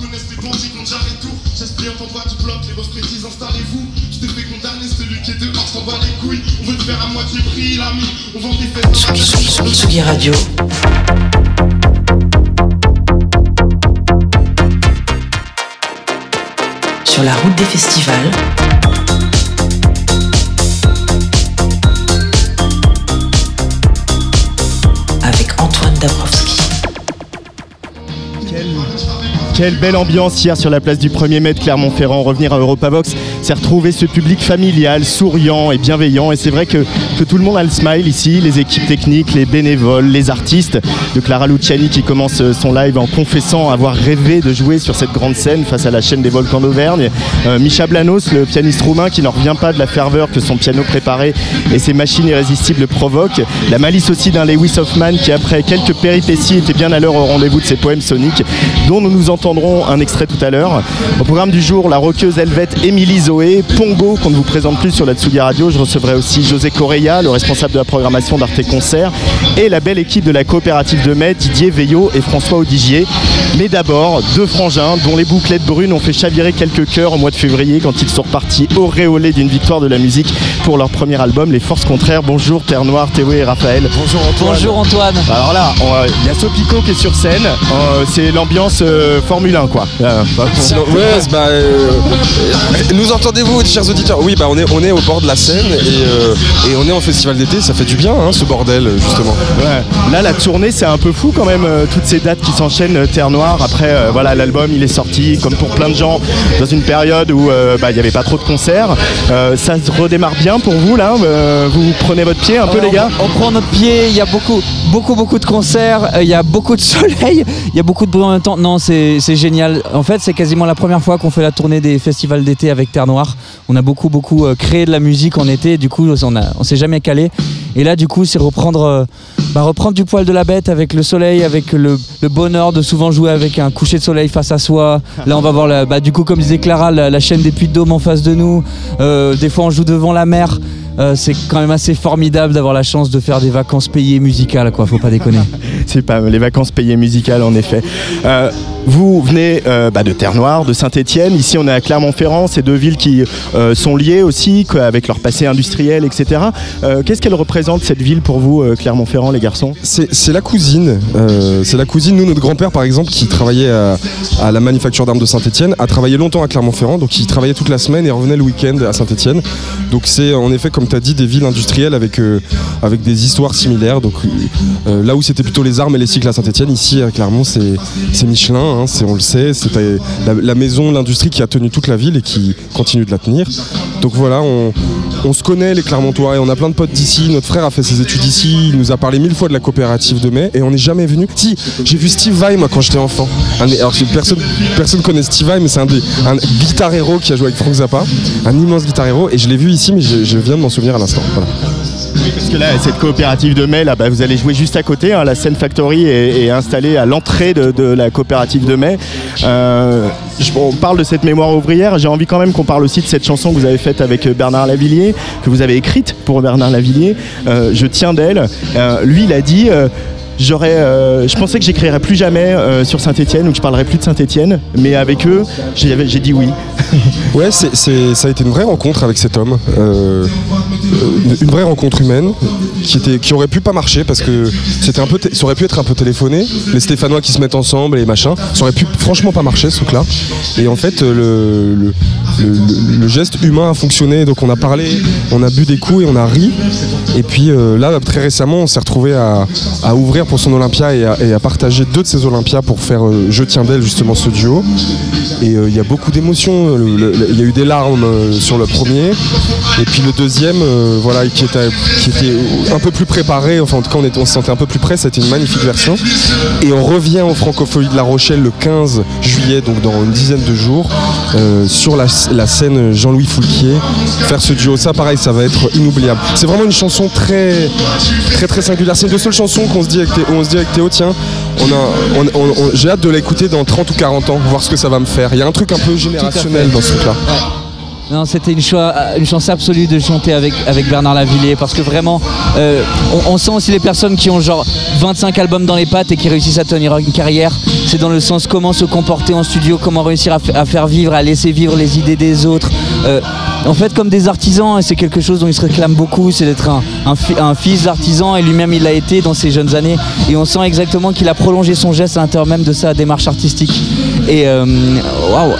connaissent les dangers quand j'arrête tout. J'aspire en droit du bloc, les boss précises, installez-vous. Je t'ai fait condamner, celui qui est dehors s'en bat les couilles. On veut te faire à moitié prix, l'ami. On vend des fesses. Tsugi, Tsugi, Tsugi Radio. Sur la route des festivals. Quelle belle ambiance hier sur la place du 1er mai de Clermont-Ferrand. Revenir à Europavox, c'est retrouver ce public familial, souriant et bienveillant. Et c'est vrai que, que tout le monde a le smile ici, les équipes techniques, les bénévoles, les artistes. De Clara Luciani qui commence son live en confessant avoir rêvé de jouer sur cette grande scène face à la chaîne des volcans d'Auvergne. Euh, Micha Blanos, le pianiste roumain qui n'en revient pas de la ferveur que son piano préparé et ses machines irrésistibles provoquent. La malice aussi d'un Lewis Hoffman qui, après quelques péripéties, était bien à l'heure au rendez-vous de ses poèmes soniques, dont nous nous entendrons un extrait tout à l'heure. Au programme du jour, la rockeuse helvète Émilie Zoé, Pongo, qu'on ne vous présente plus sur la Tsugi Radio. Je recevrai aussi José Correia, le responsable de la programmation d'Arte Concert, et la belle équipe de la coopérative de mai, Didier Veillot et François Audigier. Mais d'abord, deux frangins dont les bouclettes brunes ont fait chavirer quelques cœurs au mois de février quand ils sont repartis auréolés d'une victoire de la musique pour leur premier album, Les Forces Contraires. Bonjour Terre Noire, Théo et Raphaël. Bonjour Antoine. Bonjour Antoine. Alors là, euh, il y a Sopico qui est sur scène. Euh, c'est l'ambiance euh, Formule 1, quoi. Euh, bah, Sinon, ouais, bah, euh, nous entendez-vous, chers auditeurs? Oui, bah, on est, on est au bord de la Seine et, euh, et on est en festival d'été. Ça fait du bien, hein, ce bordel, justement. Ouais. Là, la tournée, c'est un peu fou quand même. euh, toutes ces dates qui s'enchaînent, euh, Terre Noire. Après, euh, voilà, l'album, il est sorti, comme pour plein de gens, dans une période où bah, il n'y avait pas trop de concerts. Ça se redémarre bien pour vous, là Vous prenez votre pied un peu, les gars on, on prend notre pied, il y a beaucoup, beaucoup, beaucoup de concerts, il y a beaucoup de soleil, il y a beaucoup de bruit en même temps. Non, c'est c'est génial. En fait, c'est quasiment la première fois qu'on fait la tournée des festivals d'été avec Terre Noire. On a beaucoup, beaucoup créé de la musique en été, du coup, on, a, on s'est jamais calé. Et là, du coup, c'est reprendre, bah, reprendre du poil de la bête avec le soleil, avec le, bonheur de souvent jouer avec un coucher de soleil face à soi. Là, on va voir, bah, du coup, comme disait Clara, la, la chaîne des Puits de Dôme en face de nous. Euh, des fois, on joue devant la mer. Euh, c'est quand même assez formidable d'avoir la chance de faire des vacances payées musicales, quoi. Faut pas déconner. C'est pas les vacances payées musicales, en effet. Euh, vous venez euh, bah, de Terre Noire, de Saint-Étienne. Ici, on est à Clermont-Ferrand. C'est deux villes qui euh, sont liées aussi, quoi, avec leur passé industriel, etc. Euh, Qu'est-ce qu'elle représente, cette ville, pour vous, euh, Clermont-Ferrand, les garçons? C'est c'est la cousine. euh, c'est la cousine. Nous, notre grand-père, par exemple, qui travaillait à, à la manufacture d'armes de Saint-Etienne, a travaillé longtemps à Clermont-Ferrand. Donc, il travaillait toute la semaine et revenait le week-end à Saint-Etienne. Donc, c'est en effet, comme tu as dit, des villes industrielles avec, euh, avec des histoires similaires. Donc, euh, là où c'était plutôt les armes et les cycles à Saint-Etienne, ici, à Clermont, c'est c'est Michelin. hein, c'est- on le sait. C'était la, la maison, l'industrie qui a tenu toute la ville et qui continue de la tenir. Donc, voilà, on, se connaît les Clermontois et on a plein de potes d'ici. Notre frère a fait ses études ici. Il nous a parlé mille fois de la coopérative de mai et on n'est jamais venu. Si, j'ai vu Steve Vai moi quand j'étais enfant. Alors personne personne connaît Steve Vai mais c'est un des qui a joué avec Frank Zappa, un immense guitar et je l'ai vu ici mais je, viens de m'en souvenir à l'instant. Parce que là, cette coopérative de mai, là, bah, vous allez jouer juste à côté. hein. la scène Factory est, installée à l'entrée de, la coopérative de mai. Euh, on parle de cette mémoire ouvrière. J'ai envie quand même qu'on parle aussi de cette chanson que vous avez faite avec Bernard Lavillier, que vous avez écrite pour Bernard Lavillier. Euh, je tiens d'elle. Euh, lui, il a dit. J'aurais, euh, je pensais que j'écrirais plus jamais euh, sur Saint-Etienne ou que je parlerais plus de Saint-Etienne, mais avec eux, j'ai dit oui. Ouais, ça a été une vraie rencontre avec cet homme, euh, une vraie rencontre humaine qui était, qui aurait pu pas marcher parce que c'était un peu, ça aurait pu être un peu téléphoné, les Stéphanois qui se mettent ensemble et machin, ça aurait pu franchement pas marcher ce truc-là. Et en fait, le, geste humain a fonctionné, donc on a parlé, on a bu des coups et on a ri. Et puis là, très récemment, on s'est retrouvé à ouvrir pour son Olympia et à partager deux de ses Olympias pour faire euh, Je tiens d'elle justement ce duo. Et euh, il y a beaucoup d'émotions. Le- Il y a eu des larmes euh, sur le premier. Et puis le deuxième, euh, voilà, qui était, un peu plus préparé. Enfin, en tout cas, on, était- on se sentait un peu plus près. C'était une magnifique version. Et on revient aux Francopholies de La Rochelle le 15 juillet, donc dans une dizaine de jours, euh, sur la, scène Jean-Louis Foulquier, faire ce duo. Ça, pareil, ça va être inoubliable. C'est vraiment une chanson très, très, très singulière. C'est une des seules chansons qu'on se dit on se dit avec Théo, tiens, on a, on- on- on- j'ai hâte de l'écouter dans 30 ou 40 ans, voir ce que ça va me faire. Il y a un truc un peu générationnel dans ce truc-là. Non, c'était une, choix- une chance absolue de chanter avec, avec Bernard Lavillier parce que vraiment, euh, on, on sent aussi les personnes qui ont genre 25 albums dans les pattes et qui réussissent à tenir une carrière. C'est dans le sens comment se comporter en studio, comment réussir à, fa- à faire vivre, à laisser vivre les idées des autres. Euh, en fait, comme des artisans, et c'est quelque chose dont il se réclame beaucoup, c'est d'être un, un fi- un fils d'artisan, et lui-même il l'a été dans ses jeunes années. Et on sent exactement qu'il a prolongé son geste à l'intérieur même de sa démarche artistique. Et euh,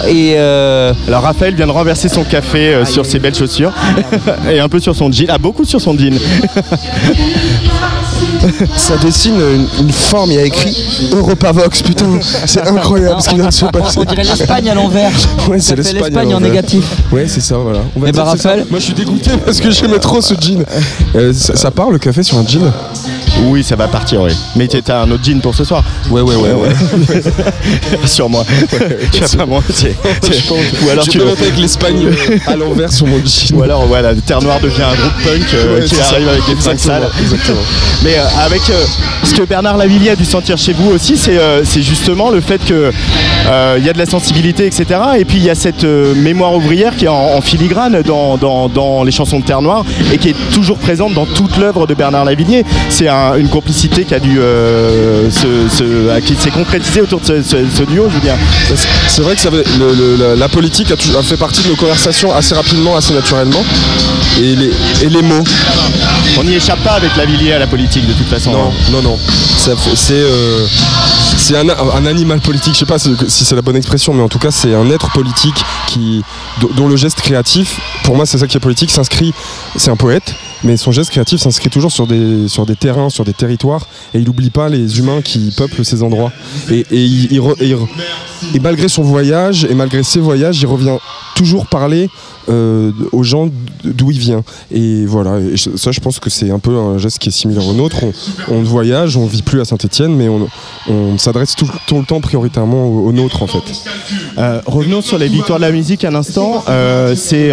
Et euh, Alors Raphaël vient de renverser son café euh, sur ses belles chaussures et un peu sur son jean. Ah beaucoup sur son jean. Ça dessine une, une forme, il y a écrit Europavox, putain, c'est incroyable ce qui vient de se passer. on dirait l'Espagne à l'envers. Ouais, c'est l'Espagne. en négatif. Ouais, c'est ça, voilà. On va ça. Raphaël Moi, je suis dégoûté parce que j'aimais trop ce jean. Euh, ça, ça part le café sur un jean? Oui, ça va partir, oui. Mais t'as un autre jean pour ce soir Ouais, ouais, ouais, ouais. Sur moi. tu vas pas mentir. Ou alors je tu peux avec l'Espagne euh, à l'envers sur mon jean. Ou alors voilà, Terre Noire devient un groupe punk euh, Ouais, qui c'est ça. arrive avec des fringues Exactement, sales. Exactement. Mais euh, avec euh, ce que Bernard Lavillier a dû sentir chez vous aussi, c'est justement le fait que il y a de la sensibilité, etc. Et puis il y a cette mémoire ouvrière qui est en, en filigrane dans, dans- dans les chansons de Terre Noire et qui est toujours présente dans toute l'œuvre de Bernard Lavillier. C'est un- une complicité qui a dû euh, se, se- qui s'est concrétisée autour de ce, ce- ce duo, je veux dire. C'est vrai que ça avait- le- le- la, la politique a, fait partie de nos conversations assez rapidement, assez naturellement. Et les, et les mots. On n'y échappe pas avec Lavillier à la politique de toute façon. Non, non, non. C'est euh, c'est un, un animal politique. Je sais pas si c'est la bonne expression, mais en tout cas, c'est un être politique qui, dont- dont le geste créatif, pour moi, c'est ça qui est politique, s'inscrit. C'est un poète, mais son geste créatif s'inscrit toujours sur des, sur des terrains, sur des territoires, et il n'oublie pas les humains qui peuplent ces endroits. Et, et et malgré son voyage, et malgré ses voyages, il revient toujours parler euh, aux gens d'où il vient. Et voilà, ça je pense que c'est un peu un geste qui est similaire au nôtre. On, on voyage, on vit plus à Saint-Etienne, mais on, s'adresse tout, le temps prioritairement aux nôtres en fait. Euh, revenons sur les victoires de la musique un instant. Euh, c'est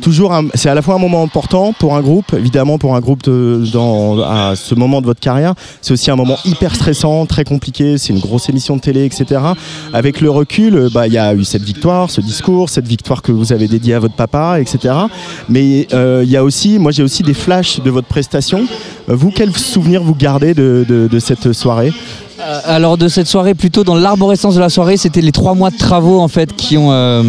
toujours c'est à la fois un moment important pour un groupe, évidemment pour un groupe de- dans, à ce moment de votre carrière. C'est aussi un moment hyper stressant, très compliqué. C'est une grosse émission de télé, etc. Avec le recul, euh, bah, il y a eu cette victoire, ce discours, cette victoire que vous avez dédiée à votre papa, etc. Mais euh, il y a aussi, moi j'ai aussi des flashs de votre prestation. Euh, Vous, quels souvenirs vous gardez de, de- de cette soirée? Alors de cette soirée, plutôt dans l'arborescence de la soirée, c'était les trois mois de travaux en fait qui ont euh,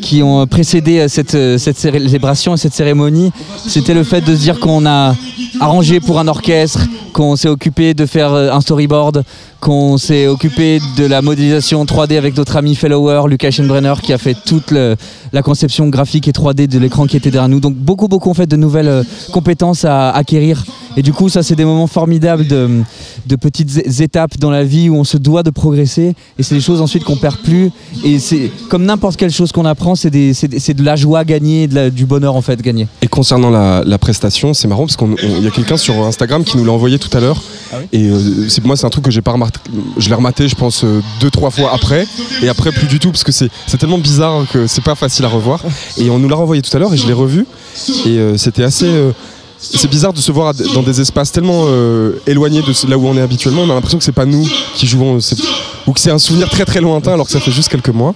qui ont précédé euh, cette euh, cette célébration et cette cérémonie. C'était le fait de se dire qu'on a arrangé pour un orchestre, qu'on s'est occupé de faire euh, un storyboard, qu'on s'est occupé de la modélisation 3D avec notre ami Fellower, Lucas Schenbrenner, qui a fait toute la conception graphique et 3D de l'écran qui était derrière nous. Donc beaucoup beaucoup en fait de nouvelles euh, compétences à acquérir. Et du coup, ça c'est des moments formidables de, petites étapes dans la vie où on se doit de progresser. Et c'est des choses ensuite qu'on perd plus. Et c'est comme n'importe quelle chose qu'on apprend, c'est de la joie gagnée, du bonheur en fait gagné. Et concernant la, la prestation, c'est marrant parce qu'il y a quelqu'un sur Instagram qui nous l'a envoyé tout à l'heure. et euh, c'est moi, c'est un truc que j'ai pas remarqué. Je l'ai rematé, je pense, euh, deux, trois fois après. Et après, plus du tout parce que c'est c'est tellement bizarre que c'est pas facile à revoir. Et on nous l'a renvoyé tout à l'heure et je l'ai revu. Et euh, c'était assez. c'est bizarre de se voir dans des espaces tellement éloignés de là où on est habituellement. On a l'impression que c'est pas nous qui jouons, c'est- ou que c'est un souvenir très très lointain alors que ça fait juste quelques mois.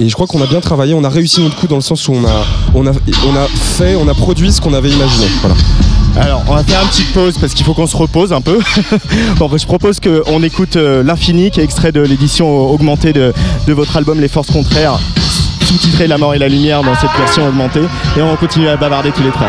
Et je crois qu'on a bien travaillé, on a réussi notre coup dans le sens où on a, on a, on a fait, on a produit ce qu'on avait imaginé. Voilà. Alors, on va faire une petite pause parce qu'il faut qu'on se repose un peu. bon, je propose qu'on écoute euh, L'Infini, qui est extrait de l'édition augmentée de, de votre album Les Forces Contraires, sous-titré La mort et la lumière dans cette version augmentée. Et on continue à bavarder tous les trois.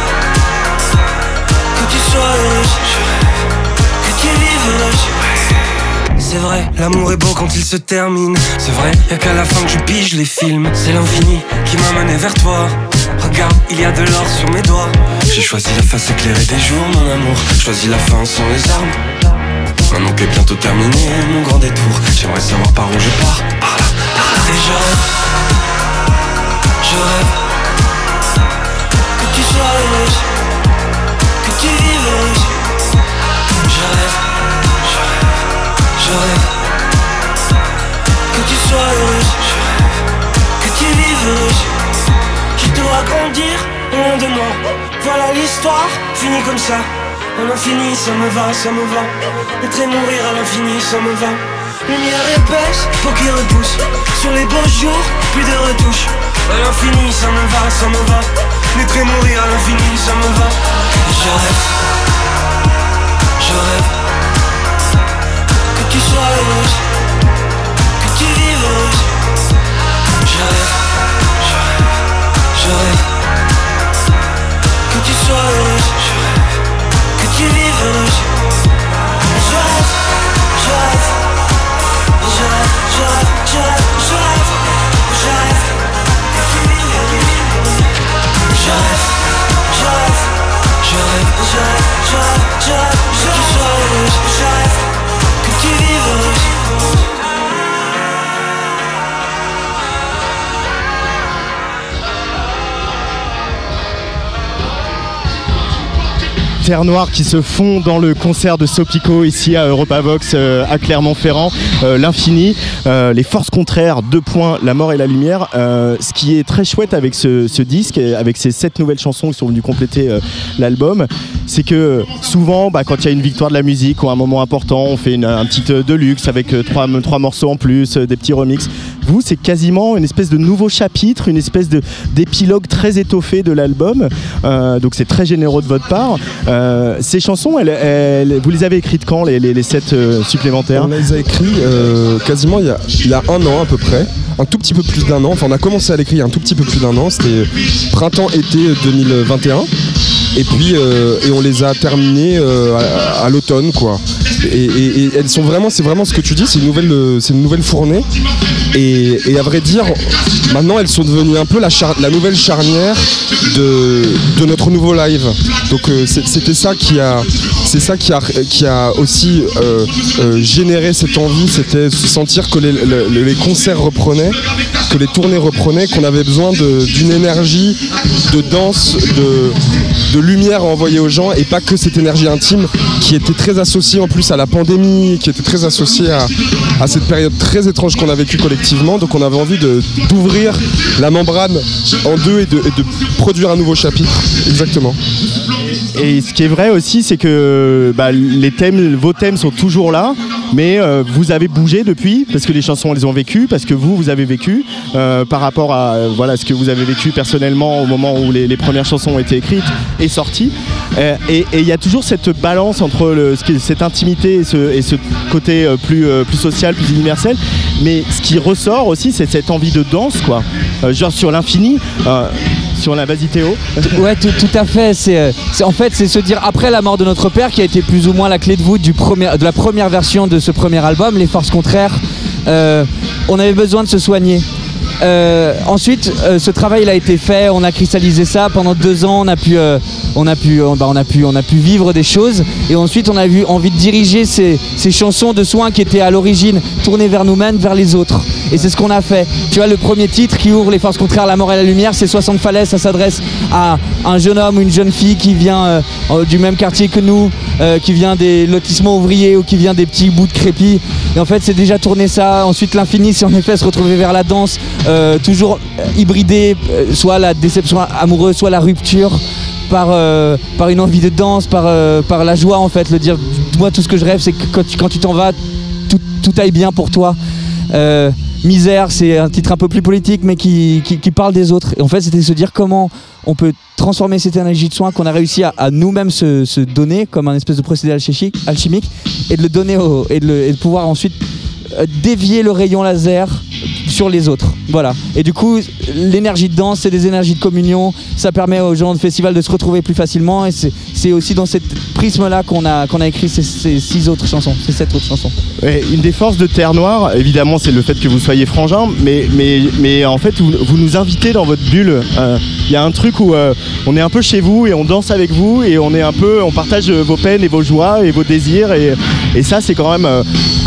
que tu vives. C'est vrai, l'amour est beau quand il se termine. C'est vrai, y a qu'à la fin que je pige les films. C'est l'infini qui m'a mené vers toi. Regarde, il y a de l'or sur mes doigts. J'ai choisi la face éclairée des jours, mon amour. Choisi la fin sans les armes. Maintenant qu'est bientôt terminé mon grand détour, j'aimerais savoir par où je pars. Et je rêve, je rêve que tu sois que tu sois rêve que tu vives. Je te vois grandir loin de moi. Voilà l'histoire, finie comme ça. À l'infini, ça me va, ça me va. Être et mourir à l'infini, ça me va. Lumière épaisse, peau qui repousse. Sur les beaux jours, plus de retouches. À l'infini, ça me va, ça me va. Naître et mourir à l'infini, ça me va. Je rêve, je rêve. Que tu sois heureuse, que tu vives heureuse. Je rêve, je rêve, je rêve que tu sois heureuse, je rêve. Que tu vives heureuse. Terre Noire qui se fond dans le concert de Sopico ici à Europavox euh, à Clermont-Ferrand, euh, l'infini, euh, les forces contraires, deux points, la mort et la lumière. Ce qui est très chouette avec ce, disque, avec ces sept nouvelles chansons qui sont venues compléter l'album, c'est que souvent, bah, quand il y a une victoire de la musique ou un moment important, on fait un petit deluxe avec trois, trois morceaux en plus, des petits remixes. C'est quasiment une espèce de nouveau chapitre, une espèce d'épilogue très étoffé de l'album. Euh, donc c'est très généreux de votre part. Euh, ces chansons, vous les avez écrites quand, les, les, euh, supplémentaires On les a écrits euh, quasiment il y, a, il y a un an à peu près, un tout petit peu plus d'un an. Enfin, on a commencé à l'écrire un tout petit peu plus d'un an. C'était printemps-été 2021. Et puis, euh, et on les a terminés euh, à, l'automne, quoi. Et, elles sont vraiment, c'est vraiment ce que tu dis, c'est une nouvelle, euh, c'est une nouvelle fournée. Et, à vrai dire, maintenant elles sont devenues un peu la, nouvelle charnière de, de notre nouveau live. Donc c'était ça qui a, c'est ça qui a, qui a aussi généré cette envie, c'était se sentir que les, le- les concerts reprenaient, que les tournées reprenaient, qu'on avait besoin d'une énergie, de danse, de lumière à envoyer aux gens et pas que cette énergie intime qui était très associée en plus à la pandémie, qui était très associée à, cette période très étrange qu'on a vécue collectivement. Donc on avait envie d'ouvrir la membrane en deux et de, de produire un nouveau chapitre. Exactement. Et ce qui est vrai aussi, c'est que bah, les thèmes, vos thèmes sont toujours là, mais euh, vous avez bougé depuis, parce que les chansons elles ont vécu, parce que vous, vous avez vécu, euh, par rapport à euh, voilà, ce que vous avez vécu personnellement au moment où les, les premières chansons ont été écrites et sorties. Euh, et il y a toujours cette balance entre cette intimité et ce, côté euh, plus, euh, plus social, plus universel. Mais ce qui ressort aussi, c'est cette envie de danse, quoi. Genre sur l'infini, sur la vas-y Théo. Ouais, tout, à fait. C'est, en fait, c'est se dire après la mort de notre père, qui a été plus ou moins la clé de voûte du premier, de la première version de ce premier album, Les Forces Contraires. on avait besoin de se soigner. Euh, ensuite, euh, ce travail il a été fait, on a cristallisé ça pendant deux ans, on a pu, vivre des choses, et ensuite on a eu envie de diriger ces, ces chansons de soins qui étaient à l'origine tournées vers nous-mêmes, vers les autres. Et c'est ce qu'on a fait. Tu vois, le premier titre qui ouvre les forces contraires, la mort et la lumière, c'est 60 falaises. Ça s'adresse à un jeune homme ou une jeune fille qui vient euh, euh, du même quartier que nous, euh, qui vient des lotissements ouvriers ou qui vient des petits bouts de crépi. Et en fait, c'est déjà tourné ça. Ensuite, l'infini, c'est en effet se retrouver vers la danse, toujours hybridé, soit la déception amoureuse, soit la rupture. Par, par une envie de danse, par, par la joie en fait, le dire moi tout ce que je rêve c'est que quand tu t'en vas, tout, tout aille bien pour toi. Misère, c'est un titre un peu plus politique, mais qui, parle des autres. En fait, c'était se dire comment on peut transformer cette énergie de soin qu'on a réussi à, nous-mêmes se, donner comme un espèce de procédé alchimique, et de le donner et de pouvoir ensuite euh, dévier le rayon laser sur les autres. Voilà. Et du coup, l'énergie de danse, c'est des énergies de communion. Ça permet aux gens de festival de se retrouver plus facilement. Et c'est- aussi dans cette prisme-là qu'on a, qu'on a écrit ces, six autres chansons, ces sept autres chansons. Une des forces de Terre Noire, évidemment, c'est le fait que vous soyez frangin, mais, mais, mais en fait, vous, vous nous invitez dans votre bulle. Euh, Il y a un truc où euh, on est un peu chez vous et on danse avec vous et on est un peu, on partage euh, vos peines et vos joies et vos désirs et, et ça, c'est quand même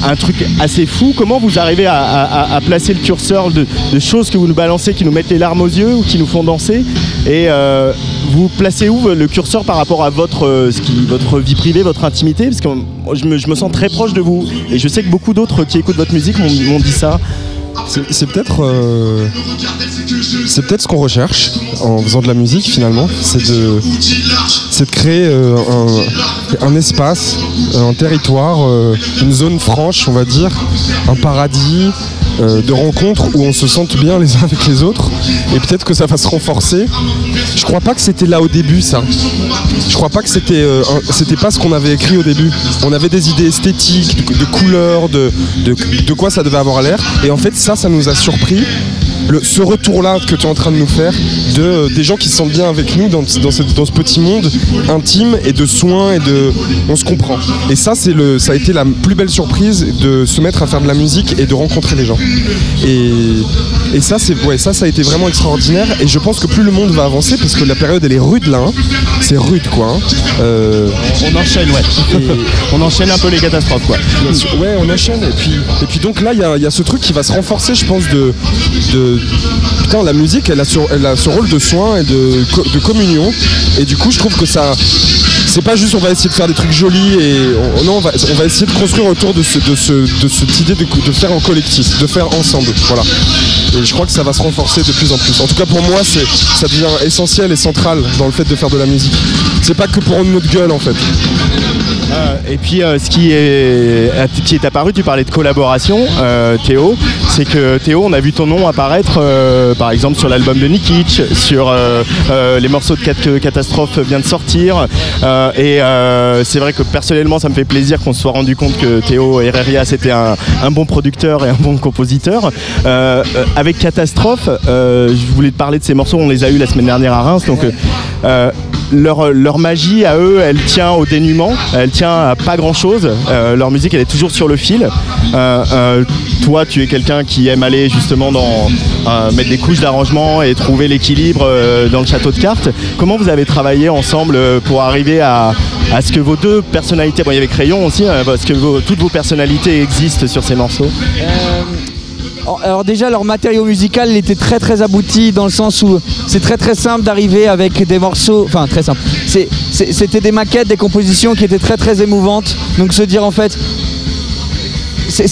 un truc assez fou. Comment vous arrivez à, à- à placer le curseur de, choses que vous nous balancez, qui nous mettent les larmes aux yeux ou qui nous font danser. Et euh, vous placez où le curseur par rapport à votre, euh, ce qui, votre vie privée, votre intimité? Parce que je me, je me sens très proche de vous. Et je sais que beaucoup d'autres qui écoutent votre musique m'ont dit ça. C'est peut-être euh, c'est peut-être ce qu'on recherche en faisant de la musique finalement, c'est de de créer un, un espace, un territoire, une zone franche, on va dire, un paradis euh, de rencontres où on se sente bien les uns avec les autres et peut-être que ça va se renforcer. Je crois pas que c'était là au début ça. Je crois pas que c'était euh, pas ce qu'on avait écrit au début. On avait des idées esthétiques, de, couleurs, de quoi ça devait avoir l'air. Et en fait, ça, ça nous a surpris. Le- ce retour-là que tu es en train de nous faire, de, euh, des gens qui se sentent bien avec nous dans, dans, cette- dans ce petit monde intime et de soins et de. On se comprend. Et ça, c'est le, ça a été la plus belle surprise de se mettre à faire de la musique et de rencontrer les gens. Et, et ça, c'est, ouais, ça, ça a été vraiment extraordinaire. Et je pense que plus le monde va avancer, parce que la période, elle est rude là. hein. C'est rude, quoi. hein. Euh, On enchaîne, ouais. on enchaîne un peu les catastrophes, quoi. Ouais, on enchaîne. Et puis, et puis donc là, il y a, y a ce truc qui va se renforcer, je pense, de. de putain, la musique, elle a, ce, rôle de soin et de, co- de communion. Et du coup, je trouve que ça. C'est pas juste on va essayer de faire des trucs jolis et on, non on va, essayer de construire autour de, ce, de, ce, de cette idée de, faire en collectif, de faire ensemble. Voilà. Et je crois que ça va se renforcer de plus en plus. En tout cas pour moi c'est ça devient essentiel et central dans le fait de faire de la musique. C'est pas que pour notre gueule en fait. Euh, et puis euh, ce qui est, qui est apparu, tu parlais de collaboration, euh, Théo, c'est que Théo, on a vu ton nom apparaître euh, par exemple sur l'album de Nikic, sur euh, euh, les morceaux de Cat- Catastrophe vient de sortir. euh, et euh, c'est vrai que personnellement, ça me fait plaisir qu'on se soit rendu compte que Théo Herreria c'était un, un bon producteur et un bon compositeur. Euh, euh, avec Catastrophe, euh, je voulais te parler de ces morceaux, on les a eu la semaine dernière à Reims, donc. Euh, euh, leur, leur magie à eux, elle tient au dénuement, elle tient à pas grand chose. leur musique, elle est toujours sur le fil. Euh, euh, toi, tu es quelqu'un qui aime aller justement dans euh, mettre des couches d'arrangement et trouver l'équilibre euh, dans le château de cartes. Comment vous avez travaillé ensemble euh, pour arriver à, à ce que vos deux personnalités, bon, il y avait Crayon aussi, hein, parce que vos- toutes vos personnalités existent sur ces morceaux. Alors- déjà leur matériau musical était très très abouti dans le sens où c'est très très simple d'arriver avec des morceaux, enfin très simple. C'était des maquettes, des compositions qui étaient très très émouvantes. Donc se dire en fait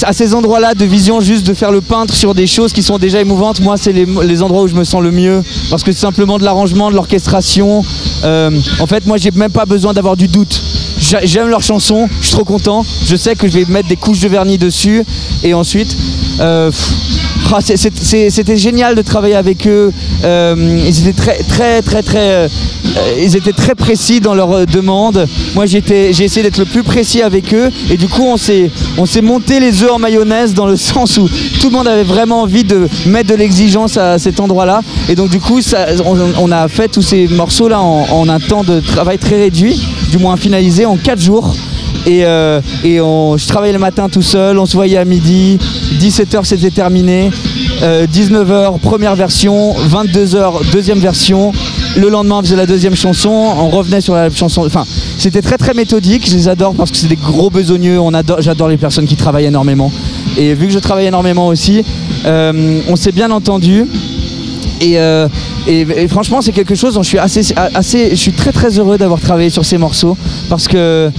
à ces endroits-là de vision juste de faire le peintre sur des choses qui sont déjà émouvantes. Moi, c'est les, endroits où je me sens le mieux parce que c'est simplement de l'arrangement, de l'orchestration. Euh, en fait, moi, j'ai même pas besoin d'avoir du doute. J'a- J'aime leurs chansons, je suis trop content. Je sais que je vais mettre des couches de vernis dessus et ensuite. Euh, ah, C'était génial de travailler avec eux. Euh, euh, ils étaient très précis dans leurs demandes. Moi, j'ai essayé d'être le plus précis avec eux. Et du coup, on s'est, on monté les œufs en mayonnaise dans le sens où tout le monde avait vraiment envie de mettre de l'exigence à cet endroit-là. Et donc, du coup, on a fait tous ces morceaux-là en, en un temps de travail très réduit, du moins finalisé en 4 jours. Et, euh, je travaillais le matin tout seul, on se voyait à midi, 17h c'était terminé, euh, 19h première version, 22h deuxième version, le lendemain on faisait la deuxième chanson, on revenait sur la chanson, enfin c'était très très méthodique, je les adore parce que c'est des gros besogneux, j'adore les personnes qui travaillent énormément. Et vu que je travaille énormément aussi, euh, on s'est bien entendu. Euh, et franchement, c'est quelque chose dont je suis assez, assez, je suis très très heureux d'avoir travaillé sur ces morceaux parce que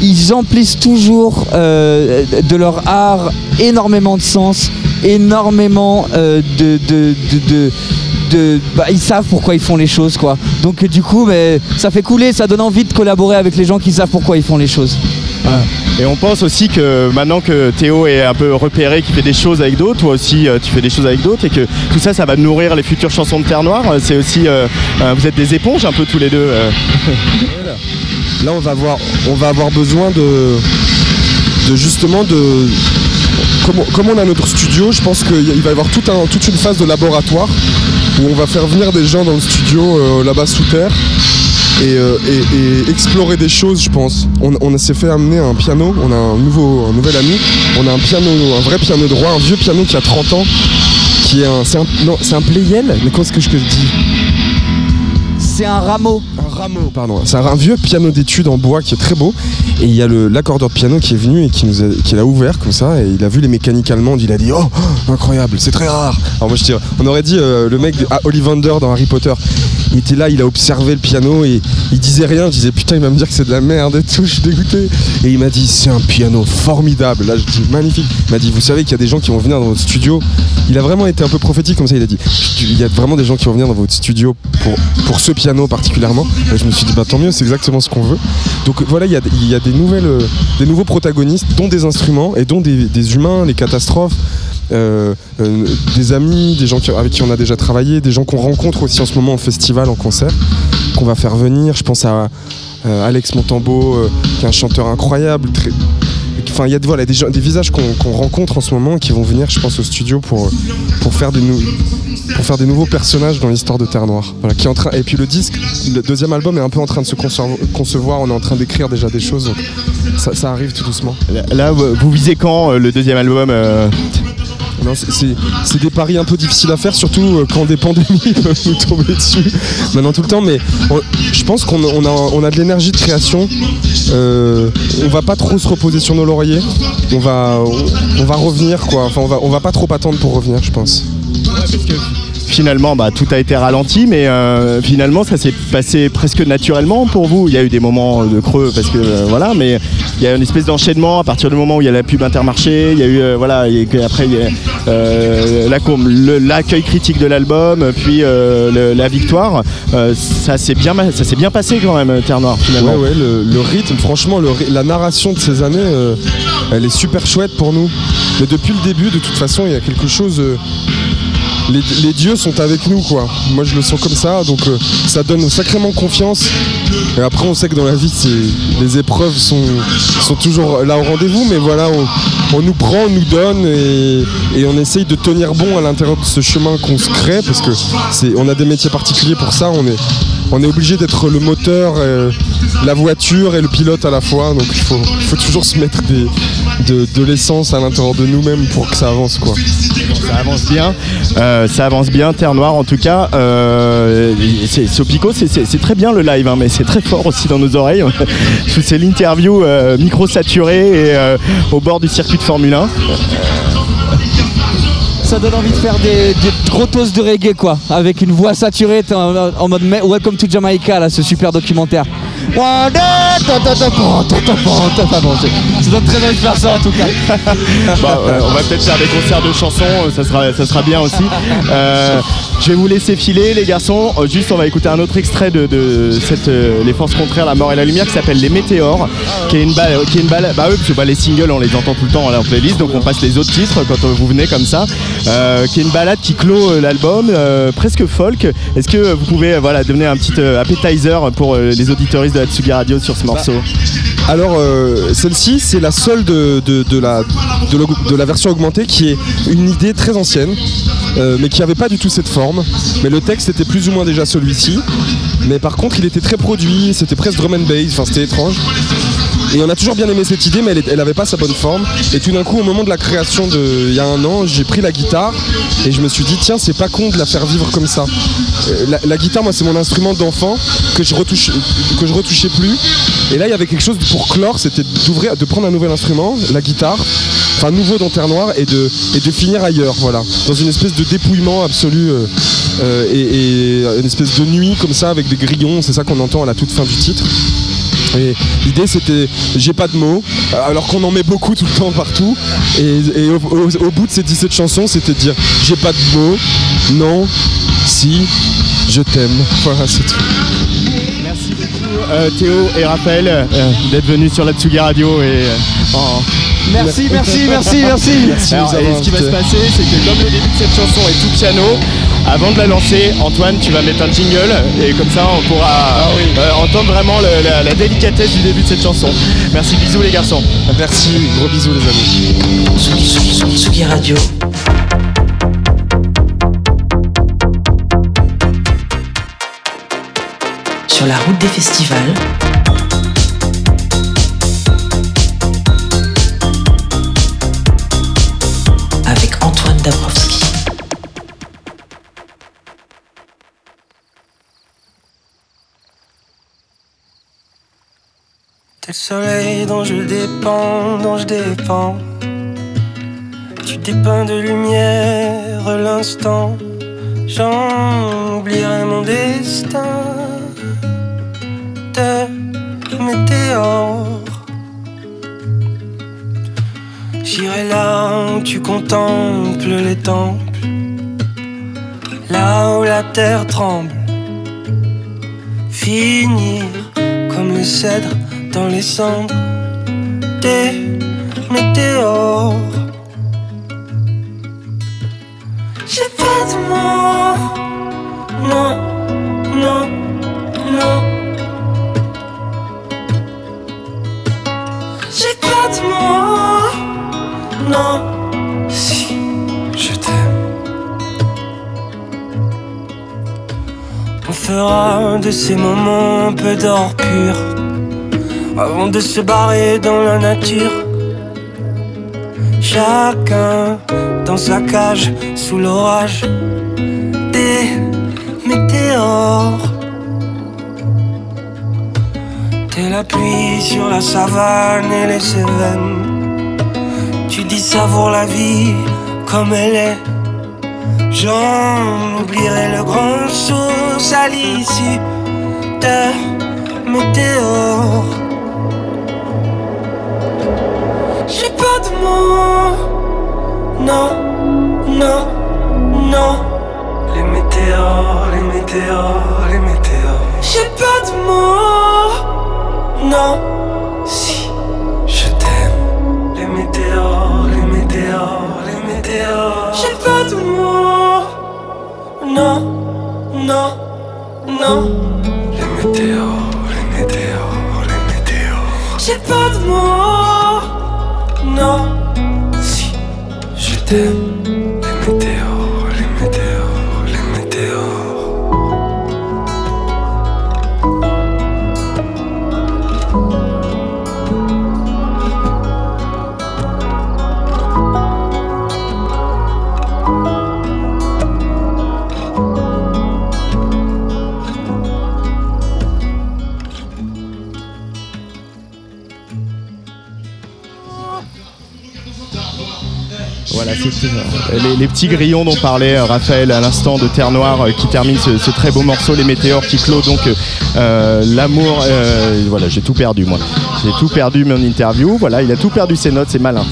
ils emplissent toujours euh, de leur art énormément de sens, énormément euh, de, de, de- de- de- bah, ils savent pourquoi ils font les choses quoi. Donc du coup, mais, ça fait couler, ça donne envie de collaborer avec les gens qui savent pourquoi ils font les choses. Et on pense aussi que maintenant que Théo est un peu repéré, qui fait des choses avec d'autres, toi aussi euh, tu fais des choses avec d'autres, et que tout ça, ça va nourrir les futures chansons de Terre Noire. C'est aussi, euh, euh, vous êtes des éponges un peu tous les deux. Là, on va avoir, on va avoir besoin de, de justement de comme, on- comme on a notre studio, je pense qu'il va y avoir tout un- toute une phase de laboratoire où on va faire venir des gens dans le studio euh, là-bas sous terre et, euh, et- et explorer des choses, je pense. On, on s'est fait amener un piano, on a un, nouveau, un nouvel ami, on a un piano, un vrai piano droit, un vieux piano qui a 30 ans, qui est un. C'est un, non, c'est un Playel? Mais qu'est-ce que je te dis? C'est un rameau. C'est un, vieux piano d'études en bois qui est très beau. Et il y a l'accordeur de piano qui est venu et qui nous l'a ouvert comme ça. Et il a vu les mécaniques allemandes. Il a dit Oh, incroyable, c'est très rare. Alors moi je dirais, on aurait dit euh, le mec ah, Ollivander dans Harry Potter. Il était là, il a observé le piano et il disait rien. Je disais Putain, il va me dire que c'est de la merde et tout. Je suis dégoûté. Et il m'a dit C'est un piano formidable. Là, je dis Magnifique. Il m'a dit Vous savez qu'il y a des gens qui vont venir dans votre studio. Il a vraiment été un peu prophétique comme ça. Il a dit Il y a vraiment des gens qui vont venir dans votre studio pour, ce piano particulièrement. Et je me suis dit Bah tant mieux, c'est exactement ce qu'on veut. Donc voilà, il y a, des, nouvelles, euh, des nouveaux protagonistes, dont des instruments et dont des humains, les catastrophes. Euh, euh, des amis, des gens avec qui on a déjà travaillé, des gens qu'on rencontre aussi en ce moment en festival, en concert, qu'on va faire venir. Je pense à euh, Alex Montambeau, qui est un chanteur incroyable. Enfin, il y a des, visages qu'on rencontre en ce moment qui vont venir, je pense, au studio pour, pour, faire, des nouveaux personnages dans l'histoire de Terre Noire. Voilà, qui est en train, et puis le disque, le deuxième album est un peu en train de se concevoir, on est en train d'écrire déjà des choses, ça, arrive tout doucement. Là, vous visez quand le deuxième album Non, c'est- des paris un peu difficiles à faire, surtout euh, quand des pandémies peuvent nous tomber dessus maintenant tout le temps. Mais je pense qu'on on a, de l'énergie de création. Euh, on va pas trop se reposer sur nos lauriers. On va, revenir quoi. Enfin, on va, on va pas trop attendre pour revenir, je pense. Finalement, bah, tout a été ralenti, mais euh, finalement, ça s'est passé presque naturellement pour vous. Il y a eu des moments de creux, parce que euh, voilà, mais il y a une espèce d'enchaînement à partir du moment où il y a la pub Intermarché. Il y a eu, euh, voilà, et après, la com- l'accueil critique de l'album, puis la victoire. Ça s'est bien, passé quand même, Terre Noire, finalement. Ouais, le, rythme, franchement, la narration de ces années, elle est super chouette pour nous. Mais depuis le début, de toute façon, il y a quelque chose. Les, dieux sont avec nous, quoi. Moi, je le sens comme ça, donc euh, ça donne sacrément confiance. Et après, on sait que dans la vie, les épreuves sont, toujours là au rendez-vous, mais voilà, on, nous prend, on nous donne et, on essaye de tenir bon à l'intérieur de ce chemin qu'on se crée, parce que c'est, on a des métiers particuliers pour ça. On est, obligé d'être le moteur, euh, la voiture et le pilote à la fois. Donc il faut, il faut toujours se mettre des, de, de l'essence à l'intérieur de nous-mêmes pour que ça avance. Quoi. Ça avance bien, Euh, ça avance bien, Terre Noire en tout cas. Euh, c'est- Sopico, c'est- c'est c'est très bien le live, hein, mais c'est très fort aussi dans nos oreilles. c'est l'interview euh, micro saturé et euh, au bord du circuit de Formule 1. Ça donne envie de faire des, des gros toasts de reggae quoi, avec une voix saturée en, en mode me- Welcome to Jamaica là, ce super documentaire. Ta, ta, ta, ta, ta, ta, ta, Ça donne très envie de en tout cas. Bah, euh, on va peut-être faire des concerts de chansons, euh, ça sera, ça sera bien aussi. Euh, je vais vous laisser filer les garçons. Juste on va écouter un autre extrait de, de cette, Les Forces Contraires, La Mort et la Lumière qui s'appelle Les Météores, qui est une balle, qui est une balle. Bah oui, parce que bah, les singles on les entend tout le temps en playlist, donc on passe les autres titres quand vous venez comme ça. Qui est une balade qui clôt l'album, presque folk. Est-ce que vous pouvez voilà, donner un petit appetizer pour les de la Tsugi Radio sur ce morceau Alors euh, celle-ci, c'est la seule de, de- de la, de, l'aug- de la version augmentée qui est une idée très ancienne, euh, mais qui n'avait pas du tout cette forme. Mais le texte était plus ou moins déjà celui-ci. Mais par contre, il était très produit, c'était presque drum and bass, enfin c'était étrange. Et on a toujours bien aimé cette idée, mais elle, est- elle avait pas sa bonne forme. Et tout d'un coup, au moment de la création de, il y a un an, j'ai pris la guitare et je me suis dit, tiens, c'est pas con de la faire vivre comme ça. Euh, la, guitare, moi, c'est mon instrument d'enfant que je retouche, que je retouchais plus. Et là, il y avait quelque chose pour clore, c'était d'ouvrir, de prendre un nouvel instrument, la guitare, enfin nouveau dans Terre Noire, et de, et de finir ailleurs, voilà, dans une espèce de dépouillement absolu euh, euh, et, et une espèce de nuit comme ça avec des grillons. C'est ça qu'on entend à la toute fin du titre. Et l'idée c'était j'ai pas de mots, alors qu'on en met beaucoup tout le temps partout. Et, et au, au- au bout de ces 17 chansons, c'était de dire j'ai pas de mots, non, si, je t'aime. Voilà, c'est tout. Merci beaucoup euh, Théo et Raphaël euh, d'être venus sur la Tsugi Radio et euh, en- Merci, merci, merci, merci. Alors, et ce qui va se passer, c'est que comme le début de cette chanson est tout piano, Avant de la lancer, Antoine, tu vas mettre un jingle et comme ça on pourra euh, entendre vraiment le- la, la délicatesse du début de cette chanson. Merci, bisous les garçons. Merci, gros bisous les amis. Tsugi, Tsugi, Tsugi Radio. Sur la route des festivals. Le soleil dont je dépends, dont je dépends. Tu dépeins de lumière l'instant. J'en oublierai mon destin de météore. J'irai là où tu contemples les temples, là où la terre tremble. Finir comme le cèdre dans les cendres des météores. J'ai pas de mots, non, non, non. J'ai pas de mots, non, si je t'aime. On fera de ces moments un peu d'or pur avant de se barrer dans la nature. Chacun dans sa cage sous l'orage des météores. T'es la pluie sur la savane et les Cévennes. Tu dis savoure la vie comme elle est. J'en oublierai le grand source à l'issue de météores. Pas de non, non, non. Les météores, les météores, les météores. J'ai pas de mots, non, si je t'aime. Les météores, les météores, les météores. J'ai pas de mots, non, non, non. Les météores, les météores, les météores. J'ai pas de mots, non, si je t'aime. Les, petits grillons dont parlait euh, Raphaël à l'instant de Terre Noire euh, qui termine ce, ce très beau morceau, Les Météores qui clôt donc euh, l'amour. voilà, j'ai tout perdu moi. J'ai tout perdu mon interview. Voilà, il a tout perdu ses notes, c'est malin.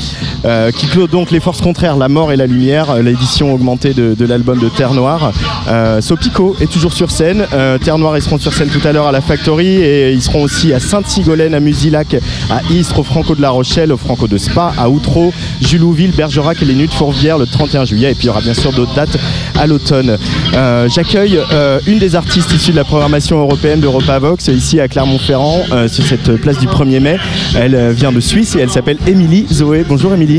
Euh, qui clôt donc Les Forces Contraires, La Mort et la Lumière, euh, l'édition augmentée de, l'album de Terre Noire. Euh, Sopico est toujours sur scène. Terre Noire, ils seront sur scène tout à l'heure à la Factory et ils seront aussi à Sainte-Sigolène, à Musilac, à Istres, au Franco de la Rochelle, au Franco de Spa, à Outreau, Julouville, Bergerac et les Nuits de Fourvière le 31 juillet. Et puis il y aura bien sûr d'autres dates à l'automne. J'accueille une des artistes issues de la programmation européenne d'Europa Vox ici à Clermont-Ferrand sur cette place du 1er mai. Elle vient de Suisse et elle s'appelle Émilie Zoé. Bonjour Émilie.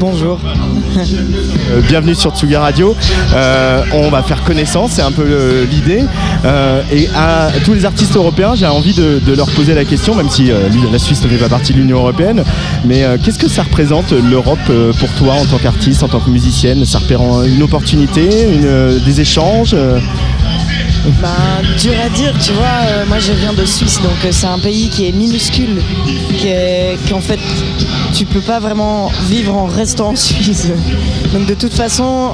Bonjour. Euh, bienvenue sur Tsuga Radio. Euh, on va faire connaissance, c'est un peu le- l'idée. Euh, et à tous les artistes européens, j'ai envie de, leur poser la question, même si euh, la Suisse ne fait pas partie de l'Union européenne, mais euh, qu'est-ce que ça représente l'Europe euh, pour toi en tant qu'artiste, en tant que musicienne? Ça représente une opportunité, euh, des échanges Ben, dur à dire, tu vois. euh, moi, je viens de Suisse, donc euh, c'est un pays qui est minuscule, qui est, qu'en fait, tu peux pas vraiment vivre en restant en Suisse. Donc, de toute façon,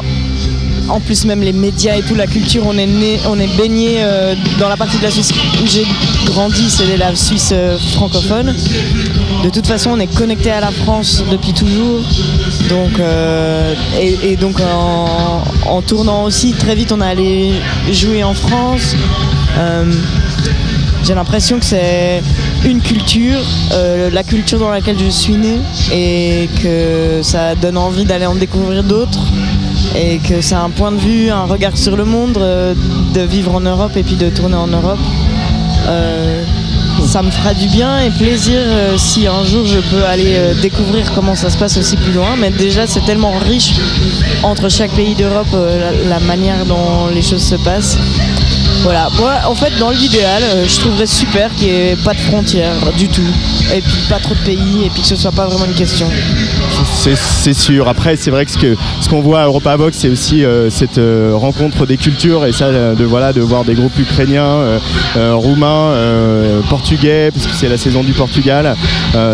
en plus même les médias et tout, la culture, on est baigné euh, dans la partie de la Suisse où j'ai grandi, c'est la Suisse euh, francophone. De toute façon, on est connecté à la France depuis toujours. Donc, euh, et, donc en, tournant aussi, très vite, on est allé jouer en France. J'ai l'impression que c'est une culture, la culture dans laquelle je suis né, et que ça donne envie d'aller en découvrir d'autres. Et que c'est un point de vue, un regard sur le monde euh, de vivre en Europe et puis de tourner en Europe. Euh, ça me fera du bien et plaisir euh, si un jour je peux aller découvrir comment ça se passe aussi plus loin. Mais déjà, c'est tellement riche entre chaque pays d'Europe, la manière dont les choses se passent. Voilà, moi en fait dans l'idéal, euh, je trouverais super qu'il n'y ait pas de frontières du tout, et puis pas trop de pays, et puis que ce soit pas vraiment une question. C'est sûr. Après, c'est vrai que ce qu'on voit à Europa Vox, c'est aussi euh, cette euh, rencontre des cultures et ça, de voilà, de voir des groupes ukrainiens, roumains, portugais, parce que c'est la saison du Portugal.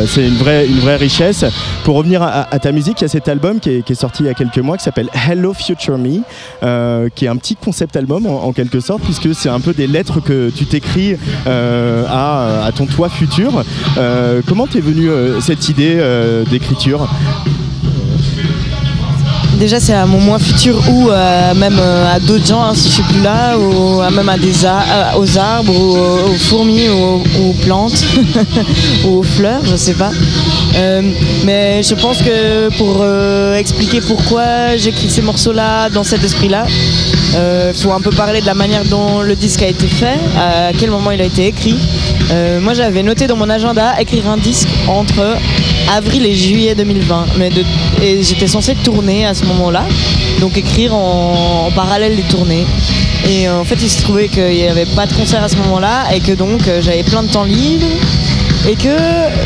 C'est une vraie, une vraie richesse. Pour revenir à, ta musique, il y a cet album qui est, sorti il y a quelques mois qui s'appelle Hello Future Me, qui est un petit concept album en, en quelque sorte, puisque c'est un peu des lettres que tu t'écris euh, à, ton toi futur. Euh, comment t'es venue euh, cette idée d'écriture? Déjà c'est à mon moi futur ou euh, même euh, à d'autres gens hein, si je suis plus là, ou à même à des euh, aux arbres, aux, fourmis, ou aux, plantes, aux fleurs, je sais pas. Euh, mais je pense que pour euh, expliquer pourquoi j'écris ces morceaux-là dans cet esprit-là, il faut un peu parler de la manière dont le disque a été fait, à quel moment il a été écrit. Euh, moi j'avais noté dans mon agenda écrire un disque entre avril et juillet 2020. Mais et j'étais censée tourner à ce moment-là, donc écrire en, en parallèle des tournées. Et euh, en fait, il se trouvait qu'il n'y avait pas de concert à ce moment-là et que donc euh, j'avais plein de temps libre et que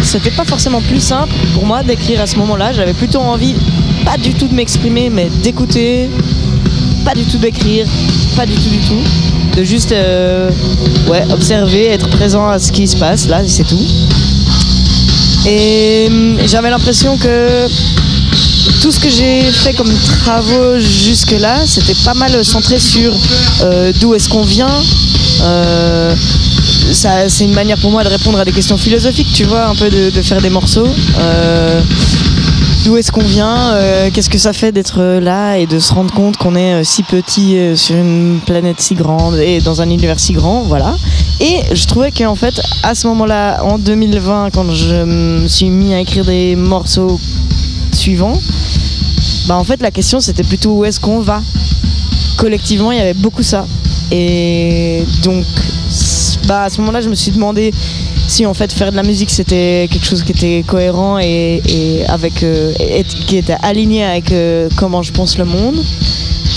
c'était pas forcément plus simple pour moi d'écrire à ce moment-là. J'avais plutôt envie, pas du tout de m'exprimer, mais d'écouter, pas du tout d'écrire, pas du tout du tout, de juste euh, ouais, observer, être présent à ce qui se passe là, c'est tout. Et hum, j'avais l'impression que tout ce que j'ai fait comme travaux jusque-là, c'était pas mal centré sur euh, d'où est-ce qu'on vient. Euh, c'est une manière pour moi de répondre à des questions philosophiques, tu vois, un peu de, faire des morceaux. Euh, d'où est-ce qu'on vient euh, Qu'est-ce que ça fait d'être là et de se rendre compte qu'on est euh, si petit euh, sur une planète si grande et dans un univers si grand, voilà. Et je trouvais qu'en fait, à ce moment-là, en 2020, quand je me suis mis à écrire des morceaux suivants, bah en fait la question c'était plutôt où est-ce qu'on va? Collectivement, il y avait beaucoup ça. Et donc, bah à ce moment-là, je me suis demandé si en fait faire de la musique c'était quelque chose qui était cohérent et, avec euh, qui était aligné avec euh, comment je pense le monde.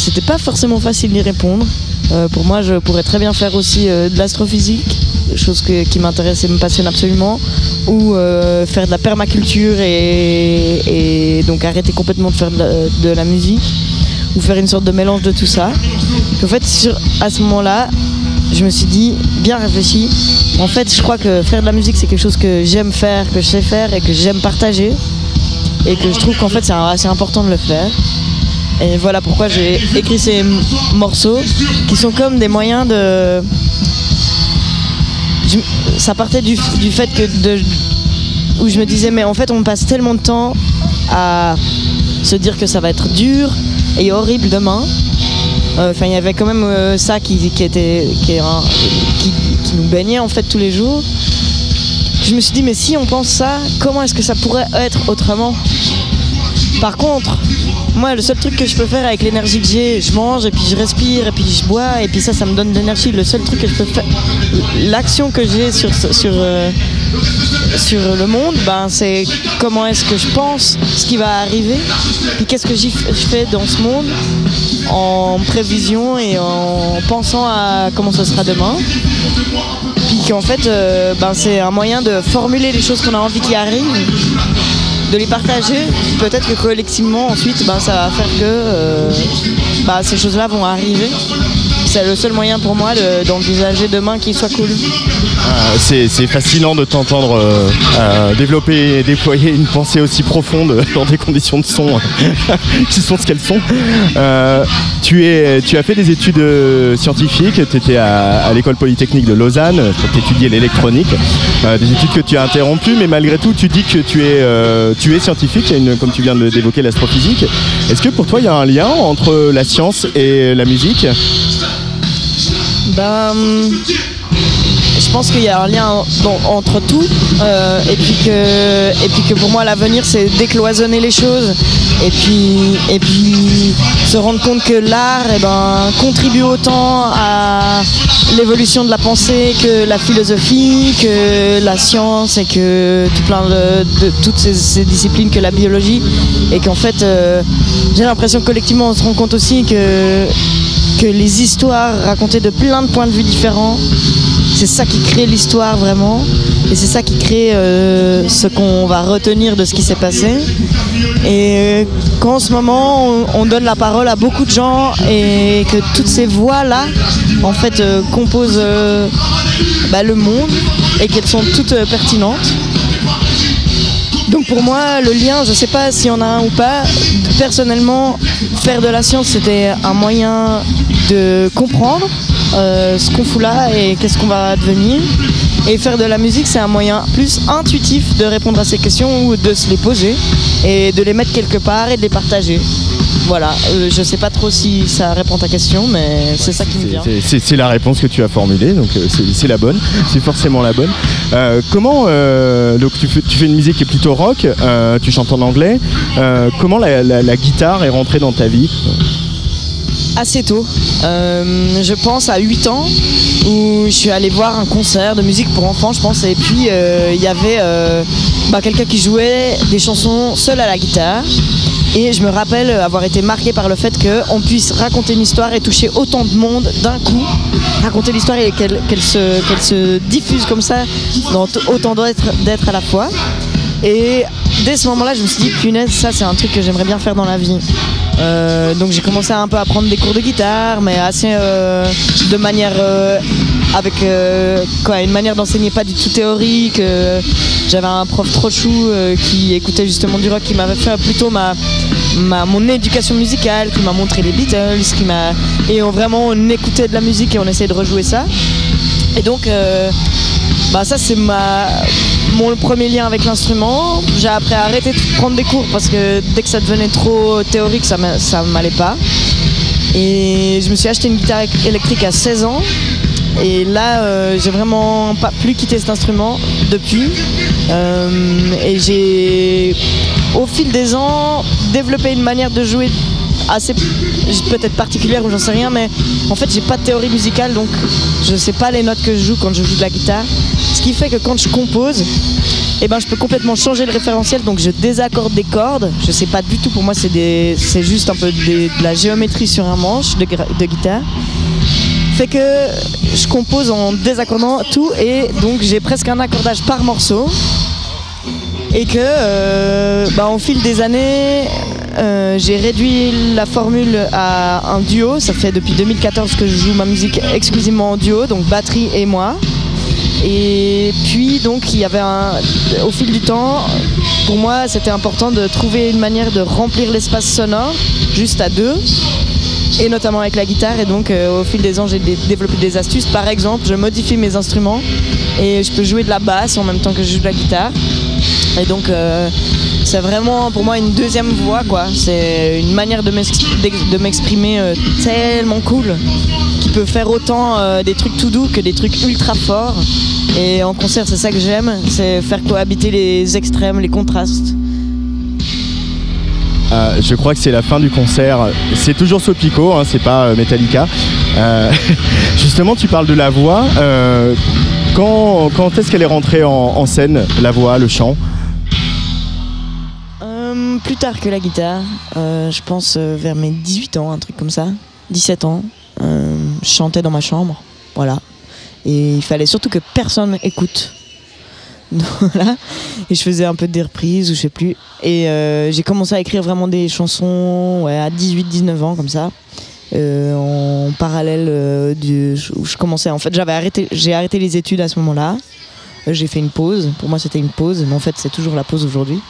C'était pas forcément facile d'y répondre. Euh, pour moi, je pourrais très bien faire aussi euh, de l'astrophysique, chose que- qui m'intéresse et me passionne absolument, ou euh, faire de la permaculture et, donc arrêter complètement de faire de la, musique, ou faire une sorte de mélange de tout ça. En fait, à ce moment-là, je me suis dit, bien réfléchi, en fait, je crois que faire de la musique, c'est quelque chose que j'aime faire, que je sais faire et que j'aime partager, et que je trouve qu'en fait, c'est assez important de le faire. Et voilà pourquoi j'ai écrit ces morceaux qui sont comme des moyens de. Ça partait du, fait que de, où je me disais mais en fait on passe tellement de temps à se dire que ça va être dur et horrible demain. Euh, Enfin il y avait quand même euh, ça qui, était qui nous baignait en fait tous les jours. Je me suis dit mais si on pense ça, comment est-ce que ça pourrait être autrement? Par contre, moi, le seul truc que je peux faire avec l'énergie que j'ai, je mange et puis je respire et puis je bois et puis ça, ça me donne de l'énergie. Le seul truc que je peux faire, l'action que j'ai sur, sur, euh, sur le monde, ben, c'est comment est-ce que je pense ce qui va arriver, puis qu'est-ce que je fais dans ce monde en prévision et en pensant à comment ce sera demain. Puis qu'en fait, euh, ben, c'est un moyen de formuler les choses qu'on a envie qui arrivent de les partager. Peut-être que collectivement, ensuite, ben, ça va faire que euh, bah, ces choses-là vont arriver. C'est le seul moyen pour moi de- d'envisager demain qui soit cool. Euh, c'est fascinant de t'entendre euh, développer et déployer une pensée aussi profonde dans des conditions de son qui sont ce qu'elles sont. Euh, tu, as fait des études euh, scientifiques, tu étais à, l'école polytechnique de Lausanne, tu étudiais l'électronique, des études que tu as interrompues, mais malgré tout tu dis que tu es, scientifique, comme tu viens d'évoquer l'astrophysique. Est-ce que pour toi il y a un lien entre la science et la musique? Ben, je pense qu'il y a un lien entre tout euh, et puis que et puis que pour moi l'avenir c'est décloisonner les choses et puis et puis se rendre compte que l'art eh ben contribue autant à l'évolution de la pensée que la philosophie que la science et que tout plein de, toutes ces, disciplines que la biologie et qu'en fait euh, j'ai l'impression collectivement on se rend compte aussi que les histoires racontées de plein de points de vue différents c'est ça qui crée l'histoire vraiment et c'est ça qui crée euh, ce qu'on va retenir de ce qui s'est passé et euh, qu'en ce moment on, on donne la parole à beaucoup de gens et que toutes ces voix là en fait euh, composent bah, le monde et qu'elles sont toutes pertinentes donc pour moi, le lien, je ne sais pas s'il y en a un ou pas. Personnellement, faire de la science, c'était un moyen de comprendre euh, ce qu'on fout là et qu'est-ce qu'on va devenir. Et faire de la musique, c'est un moyen plus intuitif de répondre à ces questions ou de se les poser et de les mettre quelque part et de les partager. Voilà, Euh, je sais pas trop si ça répond à ta question, mais c'est ça qui me vient. C'est- la réponse que tu as formulée, donc euh, c'est la bonne, c'est forcément la bonne. Euh, comment, donc tu fais, une musique qui est plutôt rock, tu chantes en anglais, comment la guitare est rentrée dans ta vie? Assez tôt. Euh, je pense à 8 ans où je suis allée voir un concert de musique pour enfants, je pense. Et puis euh, il y avait euh, bah, quelqu'un qui jouait des chansons seul à la guitare. Et je me rappelle avoir été marquée par le fait qu'on puisse raconter une histoire et toucher autant de monde d'un coup, raconter l'histoire et qu'elle se, se diffuse comme ça dans autant d'êtres à la fois. Et dès ce moment-là, je me suis dit, punaise, ça c'est un truc que j'aimerais bien faire dans la vie. Euh, donc j'ai commencé un peu à prendre des cours de guitare, mais assez euh, de manière euh, avec quoi, une manière d'enseigner pas du tout théorique. J'avais un prof trop chou qui écoutait justement du rock, qui m'avait fait plutôt ma, ma mon éducation musicale, qui m'a montré les Beatles, qui m'a et on vraiment on écoutait de la musique et on essayait de rejouer ça. Et donc bah ça c'est ma mon premier lien avec l'instrument. J'ai après arrêté de prendre des cours parce que dès que ça devenait trop théorique, ça ça m'allait pas. Et je me suis acheté une guitare électrique à 16 ans. Et là, euh, j'ai vraiment pas plus quitté cet instrument depuis. Euh, et j'ai, au fil des ans, développé une manière de jouer assez peut-être particulière ou j'en sais rien, mais en fait, j'ai pas de théorie musicale, donc je sais pas les notes que je joue quand je joue de la guitare. Qui fait que quand je compose, eh ben, je peux complètement changer le référentiel, donc je désaccorde des cordes. Je sais pas du tout, pour moi, c'est juste un peu de la géométrie sur un manche de guitare. Fait que je compose en désaccordant tout et donc j'ai presque un accordage par morceau. Et que euh, bah, au fil des années, euh, j'ai réduit la formule à un duo. Ça fait depuis 2014 que je joue ma musique exclusivement en duo, donc batterie et moi. Et puis donc il y avait un, au fil du temps, pour moi c'était important de trouver une manière de remplir l'espace sonore juste à deux. Et notamment avec la guitare. Et donc euh, au fil des ans j'ai dé- développé des astuces. Par exemple je modifie mes instruments et je peux jouer de la basse en même temps que je joue de la guitare. Et donc euh, c'est vraiment pour moi une deuxième voix quoi c'est une manière de m'exprimer euh, tellement cool qui peut faire autant euh, des trucs tout doux que des trucs ultra forts et en concert c'est ça que j'aime c'est faire cohabiter les extrêmes les contrastes Euh, je crois que c'est la fin du concert. C'est toujours Sopico, hein, c'est pas Metallica. Justement, tu parles de la voix. Quand est-ce qu'elle est rentrée en, en scène, la voix, le chant? Plus tard que la guitare, euh, je pense euh, vers mes 18 ans, un truc comme ça, 17 ans, euh, je chantais dans ma chambre, voilà. Et il fallait surtout que personne écoute. voilà. Et je faisais un peu des reprises ou je sais plus. Et j'ai commencé à écrire vraiment des chansons ouais, à 18-19 ans comme ça. en parallèle du, où je commençais. En fait, j'avais arrêté, j'ai arrêté les études à ce moment-là. J'ai fait une pause. Pour moi, c'était une pause, mais en fait, c'est toujours la pause aujourd'hui.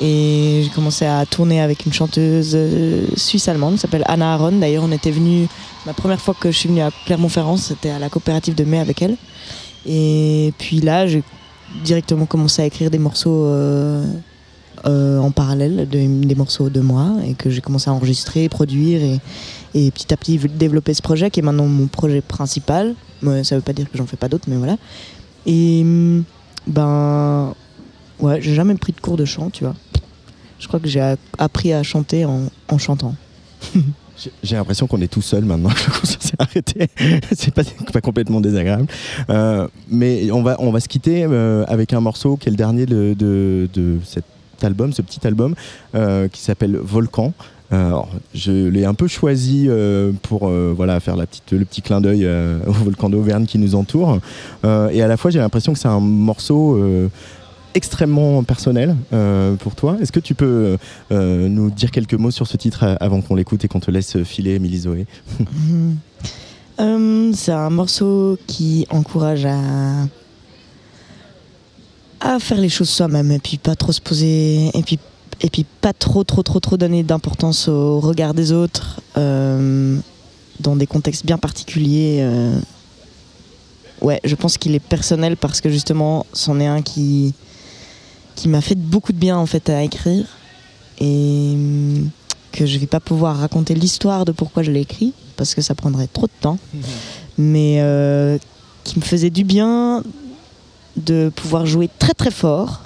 Et j'ai commencé à tourner avec une chanteuse euh, suisse-allemande qui s'appelle Anna Aron. D'ailleurs, on était venu, ma première fois que je suis venue à Clermont-Ferrand, c'était à la coopérative de mai avec elle. Et puis là, j'ai directement commencé à écrire des morceaux euh, euh, en parallèle de- des morceaux de moi et que j'ai commencé à enregistrer, produire et, et petit à petit développer ce projet qui est maintenant mon projet principal. Ouais, ça veut pas dire que j'en fais pas d'autres, mais voilà. Et ben ouais, j'ai jamais pris de cours de chant, tu vois. Je crois que j'ai appris à chanter en, chantant. J'ai- l'impression qu'on est tout seul maintenant. que s'est arrêté. C'est pas, pas complètement désagréable. Euh, mais on va, on va se quitter euh, avec un morceau qui est le dernier de, de- cet album, ce petit album, euh, qui s'appelle Volcan. Je l'ai un peu choisi pour voilà, faire la petite, le petit clin d'œil au volcan d'Auvergne qui nous entoure. Et à la fois, j'ai l'impression que c'est un morceau extrêmement personnel euh, pour toi. Est-ce que tu peux euh, nous dire quelques mots sur ce titre euh, avant qu'on l'écoute et qu'on te laisse filer, Émilie Zoé? C'est un morceau qui encourage à à faire les choses soi-même et puis pas trop se poser et puis et puis pas trop trop trop trop donner d'importance au regard des autres dans des contextes bien particuliers. Ouais, je pense qu'il est personnel parce que justement, c'en est un qui qui m'a fait beaucoup de bien en fait à écrire et hum, que je vais pas pouvoir raconter l'histoire de pourquoi je l'ai écrit parce que ça prendrait trop de temps, mais euh, qui me faisait du bien de pouvoir jouer très très fort.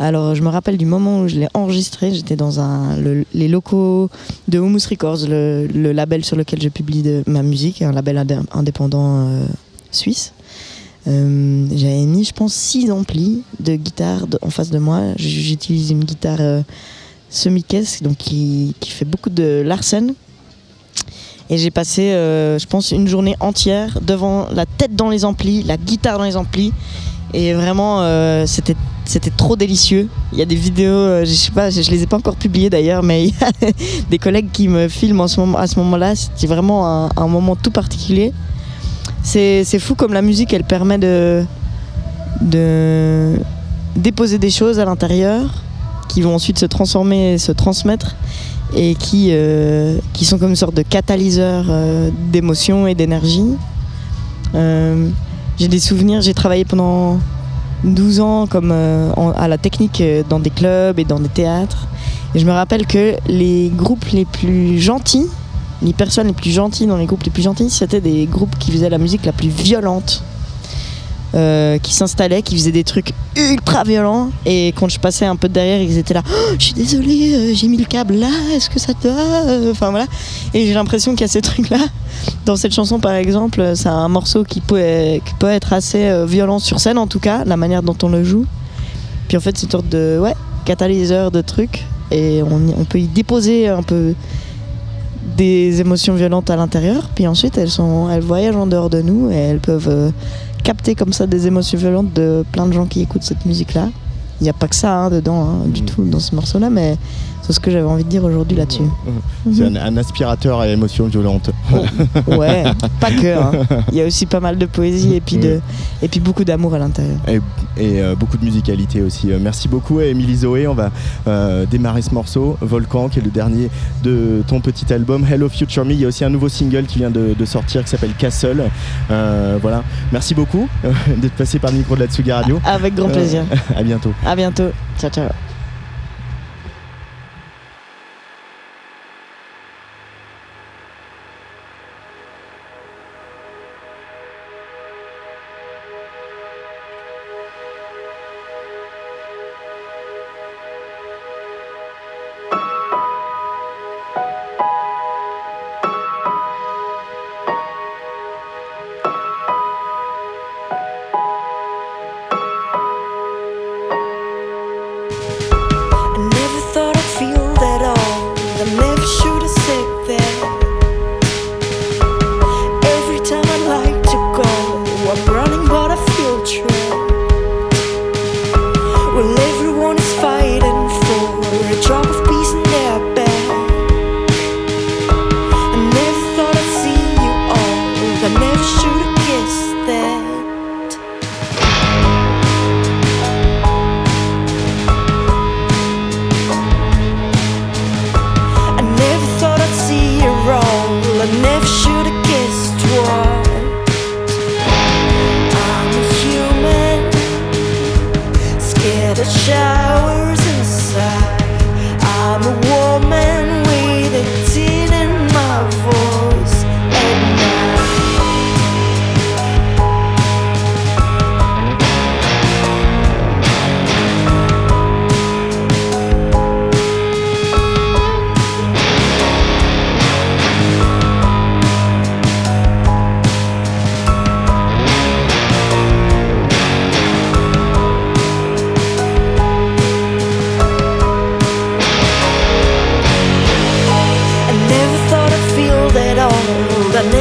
Alors je me rappelle du moment où je l'ai enregistré, j'étais dans un, le- les locaux de Humus Records, le, le label sur lequel je publie de, ma musique, un label indé- indépendant euh, suisse. Euh, J'avais mis, je pense, six amplis de guitare en face de moi. J'utilise une guitare euh, semi-caisse, donc qui, fait beaucoup de Larsen. Et j'ai passé, euh, je pense, une journée entière devant la tête dans les amplis, la guitare dans les amplis. Et vraiment, c'était c'était trop délicieux. Il y a des vidéos, je sais pas, je, je les ai pas encore publiées d'ailleurs, mais il y a des collègues qui me filment à ce moment-là. C'était vraiment un moment tout particulier. C'est fou comme la musique, elle permet de, de déposer des choses à l'intérieur qui vont ensuite se transformer se transmettre et qui, euh, qui sont comme une sorte de catalyseur euh, d'émotions et d'énergie. Euh, j'ai des souvenirs, j'ai travaillé pendant 12 ans comme à la technique dans des clubs et dans des théâtres. Et je me rappelle que les groupes les plus gentils, les personnes les plus gentilles dans les groupes les plus gentils, c'était des groupes qui faisaient la musique la plus violente. euh, qui s'installaient, qui faisaient des trucs ultra violents et quand je passais un peu derrière ils étaient là Oh, je suis désolé euh, j'ai mis le câble là est-ce que ça te va Euh, enfin voilà et j'ai l'impression qu'il y a ces trucs là dans cette chanson par exemple c'est un morceau qui peut, qui être assez violent sur scène en tout cas la manière dont on le joue puis en fait c'est une sorte de catalyseur de trucs et on peut y déposer un peu des émotions violentes à l'intérieur puis ensuite elles sont elles voyagent en dehors de nous et elles peuvent euh, capter comme ça des émotions violentes de plein de gens qui écoutent cette musique là il n'y a pas que ça hein, dedans hein, du tout dans ce morceau là mais c'est ce que j'avais envie de dire aujourd'hui là-dessus C'est Mhm. un, un aspirateur à émotions violentes. Ouais, pas que. hein. Il y a aussi pas mal de poésie et puis, de, et puis beaucoup d'amour à l'intérieur. Et, et, euh, beaucoup de musicalité aussi. Euh, merci beaucoup à Émilie Zoé. On va euh, démarrer ce morceau, Volcan, qui est le dernier de ton petit album Hello Future Me. Il y a aussi un nouveau single qui vient de, de sortir qui s'appelle Castle. Euh, voilà. Merci beaucoup d'être passé par le micro de la Tsugi Radio. Avec grand plaisir. à bientôt. À bientôt. Ciao, ciao.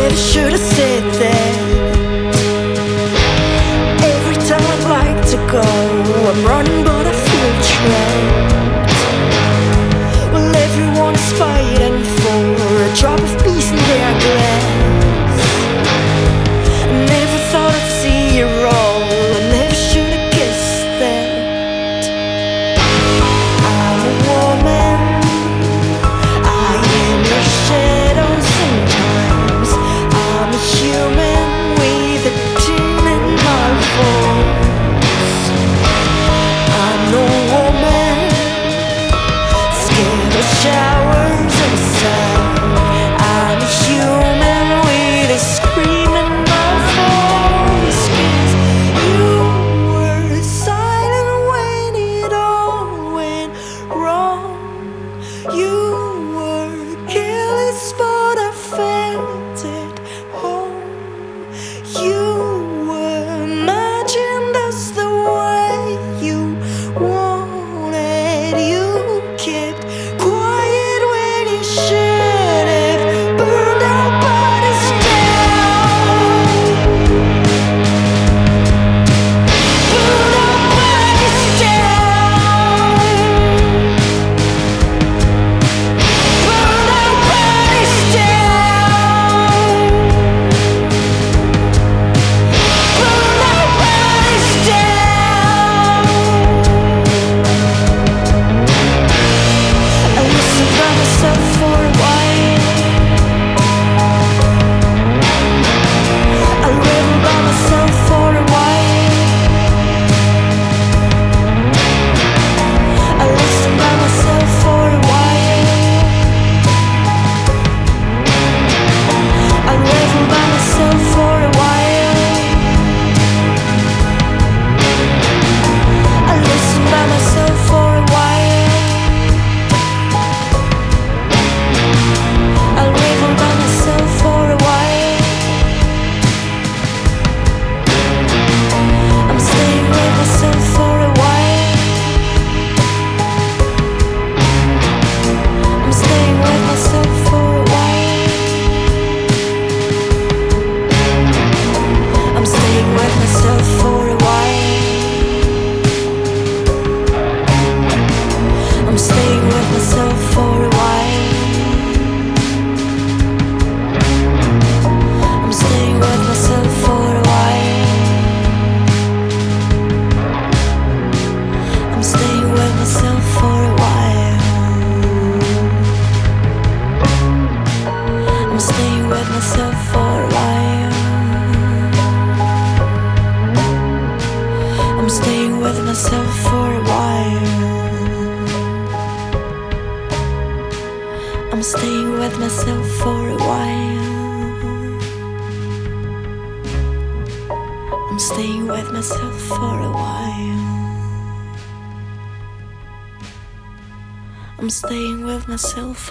Maybe should have stayed.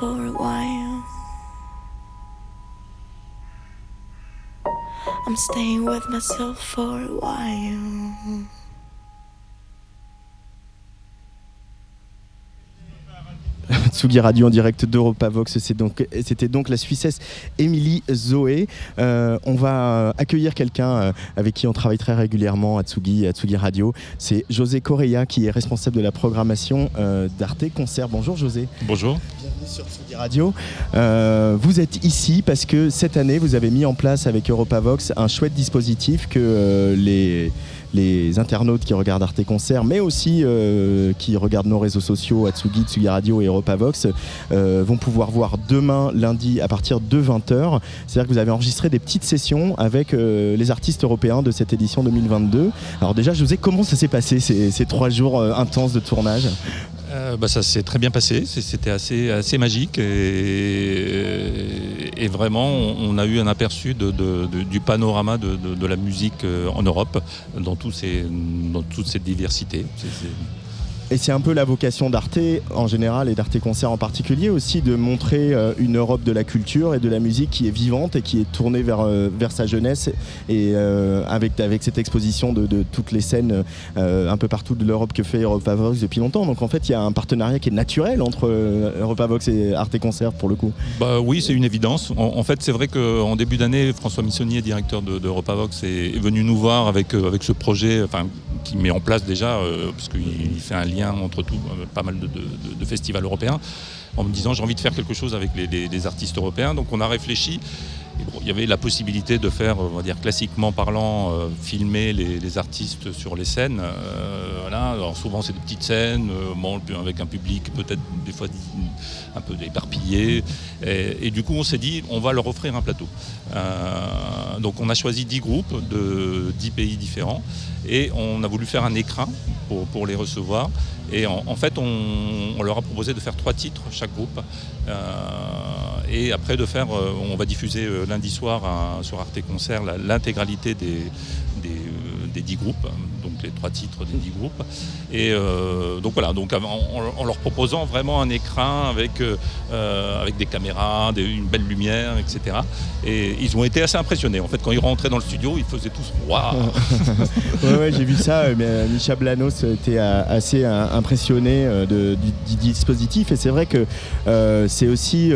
For a while. I'm staying with myself for a while. Tsugi Radio en direct d'Europavox. Donc- C'était donc, la Suissesse Émilie Zoé. Euh, on va accueillir quelqu'un euh, avec qui on travaille très régulièrement à Tsugi, à Tsugi Radio. C'est José Correa qui est responsable de la programmation euh, d'Arte Concert. Bonjour José. Bonjour. Bienvenue sur Tsugi Radio. Euh, vous êtes ici parce que cette année, vous avez mis en place avec Europavox un chouette dispositif que euh, les, les internautes qui regardent Arte Concert, mais aussi euh, qui regardent nos réseaux sociaux, Atsugi, Tsugi Radio et Europavox, euh, vont pouvoir voir demain, lundi, à partir de 20h. C'est-à-dire que vous avez enregistré des petites sessions avec euh, les artistes européens de cette édition 2022. Alors déjà, José, comment ça s'est passé ces, trois jours intenses de tournage? Euh, bah, ça s'est très bien passé, c'était assez, assez magique et, vraiment on, a eu un aperçu de- du panorama de, la musique euh, en Europe dans, tous ces, dans toute cette diversité. Et c'est un peu la vocation d'Arte en général et d'Arte Concert en particulier aussi de montrer euh, une Europe de la culture et de la musique qui est vivante et qui est tournée vers, euh, vers sa jeunesse et euh, avec, avec cette exposition de, toutes les scènes un peu partout de l'Europe que fait Europavox depuis longtemps. Donc en fait il y a un partenariat qui est naturel entre euh, Europavox et Arte Concert pour le coup. Bah oui, c'est une évidence. En, fait, c'est vrai qu'en début d'année, François Missonnier, directeur de, d'Europavox, est, venu nous voir avec, avec ce projet enfin, qui met en place déjà, parce qu'il il fait un lien entre tout, euh, pas mal de, festivals européens, en me disant j'ai envie de faire quelque chose avec les- les artistes européens. Donc on a réfléchi. Il y avait la possibilité de faire, on va dire classiquement parlant, euh, filmer les, artistes sur les scènes. Euh, voilà. Alors souvent c'est des petites scènes, euh, avec un public peut-être des fois un peu éparpillé. Et, du coup, on s'est dit, on va leur offrir un plateau. Donc, on a choisi 10 groupes de 10 pays différents et on a voulu faire un écran pour, les recevoir. Et en, en fait, on, on leur a proposé de faire trois titres chaque groupe. Et après, de faire, euh, on va diffuser euh, lundi soir sur Arte Concert l'intégralité des, des, euh, des 10 groupes, les trois titres des 10 groupes. Et euh, donc voilà, donc en, leur proposant vraiment un écran avec, euh, euh, avec des caméras, une belle lumière, etc. Et ils ont été assez impressionnés. En fait, quand ils rentraient dans le studio, ils faisaient tous waouh. Ouais, j'ai vu ça. Mais Micha Blanos était assez impressionné du, du dispositif. Et c'est vrai que c'est aussi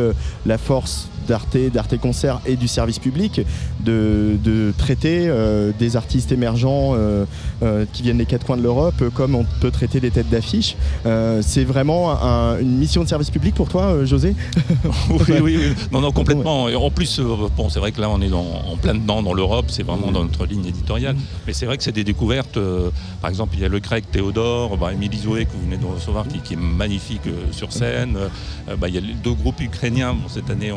la force d'Arte, d'Arte Concert et du service public de, de traiter euh, des artistes émergents euh, euh, qui viennent des quatre coins de l'Europe comme on peut traiter des têtes d'affiche. C'est vraiment un- une mission de service public pour toi, José oui, oui, oui. Non, non, complètement. Et en plus, bon, c'est vrai que là, on est dans- en plein dedans dans l'Europe, c'est vraiment dans notre ligne éditoriale. Mais c'est vrai que c'est des découvertes. par exemple, il y a le grec Théodore, bah, Émilie Zoé, que vous venez de recevoir, qui, qui est magnifique sur scène. Bah, il y a les deux groupes ukrainiens. Bon, cette année, on,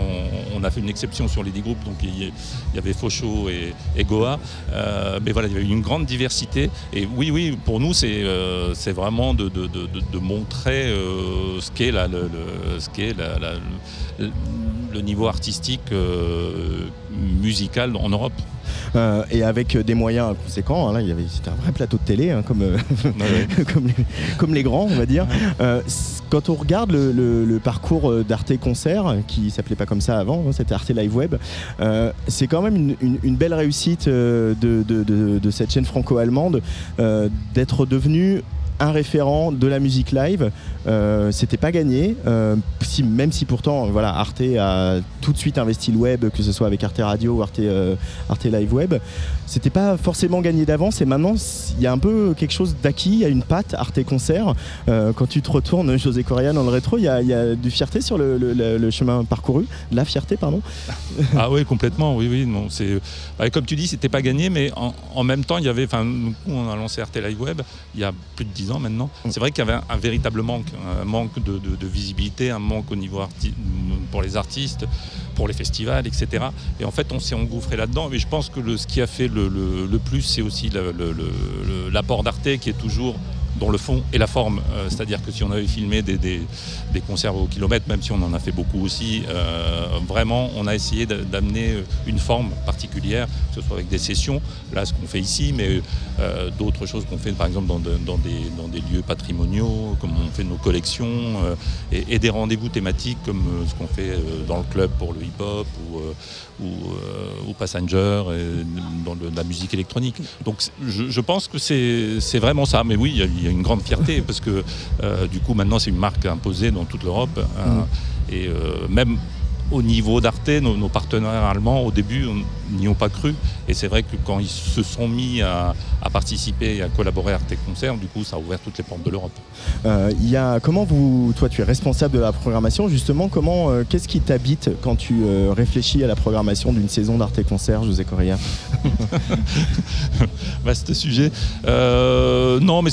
on a fait une exception sur les dix groupes, donc il y, avait Faucho et, Goa. Euh, mais voilà, il y avait une grande diversité. Et oui, oui, pour nous, c'est euh, vraiment de, montrer euh, ce qu'est le, niveau artistique musical en Europe. Euh, et avec des moyens conséquents. hein, là, il y avait, c'était un vrai plateau de télé, hein, comme, euh, Ouais, comme, les, comme les grands, on va dire. Euh, quand on regarde le, le- le parcours d'Arte Concert, qui s'appelait pas comme ça avant, hein, c'était Arte Live Web, c'est quand même une, une- une belle réussite de, de- de- de cette chaîne franco-allemande d'être devenue un référent de la musique live, c'était pas gagné, euh, si- même si pourtant voilà, Arte a tout de suite investi le web, que ce soit avec Arte Radio ou Arte, euh, Arte Live Web, c'était pas forcément gagné d'avance et maintenant il y a un peu quelque chose d'acquis, il y a une patte Arte Concert. Euh, quand tu te retournes, José Correa, dans le rétro, il y a, il y a du fierté sur le, le- le- le chemin parcouru, de la fierté, pardon. Ah oui, complètement, oui, oui. Non, c'est, comme tu dis, c'était pas gagné, mais en, en même temps, il y avait, enfin, on a lancé RT Live Web il y a plus de 10 ans maintenant. C'est vrai qu'il y avait un, un véritable manque, un manque de, visibilité, un manque au niveau pour les artistes, pour les festivals, etc. Et en fait, on s'est engouffré là-dedans. Mais je pense que ce qui a fait le, plus, c'est aussi l'apport d'Arte qui est toujours dans le fond et la forme. Euh, C'est-à-dire que si on avait filmé des, des concerts au kilomètre, même si on en a fait beaucoup aussi, euh, vraiment, on a essayé d'amener une forme particulière, que ce soit avec des sessions, là ce qu'on fait ici, mais euh, d'autres choses qu'on fait par exemple dans, de- dans des, lieux patrimoniaux, comme on fait nos collections, euh, et, des rendez-vous thématiques comme ce qu'on fait dans le club pour le hip-hop ou, Passenger, dans la musique électronique. Donc je, pense que c'est vraiment ça. Mais oui, il y a- une grande fierté parce que du coup maintenant c'est une marque imposée toute l'Europe. hein. et euh, même au niveau d'Arte, nos, nos partenaires allemands, au début, n'y ont pas cru. Et c'est vrai que quand ils se sont mis à, à participer et à collaborer à Arte Concert, du coup, ça a ouvert toutes les portes de l'Europe. Euh, il y a, comment vous, toi tu es responsable de la programmation, justement, comment, euh, qu'est-ce qui t'habite quand tu euh, réfléchis à la programmation d'une saison d'Arte Concert, José Correa? Vaste sujet. Euh, non, mais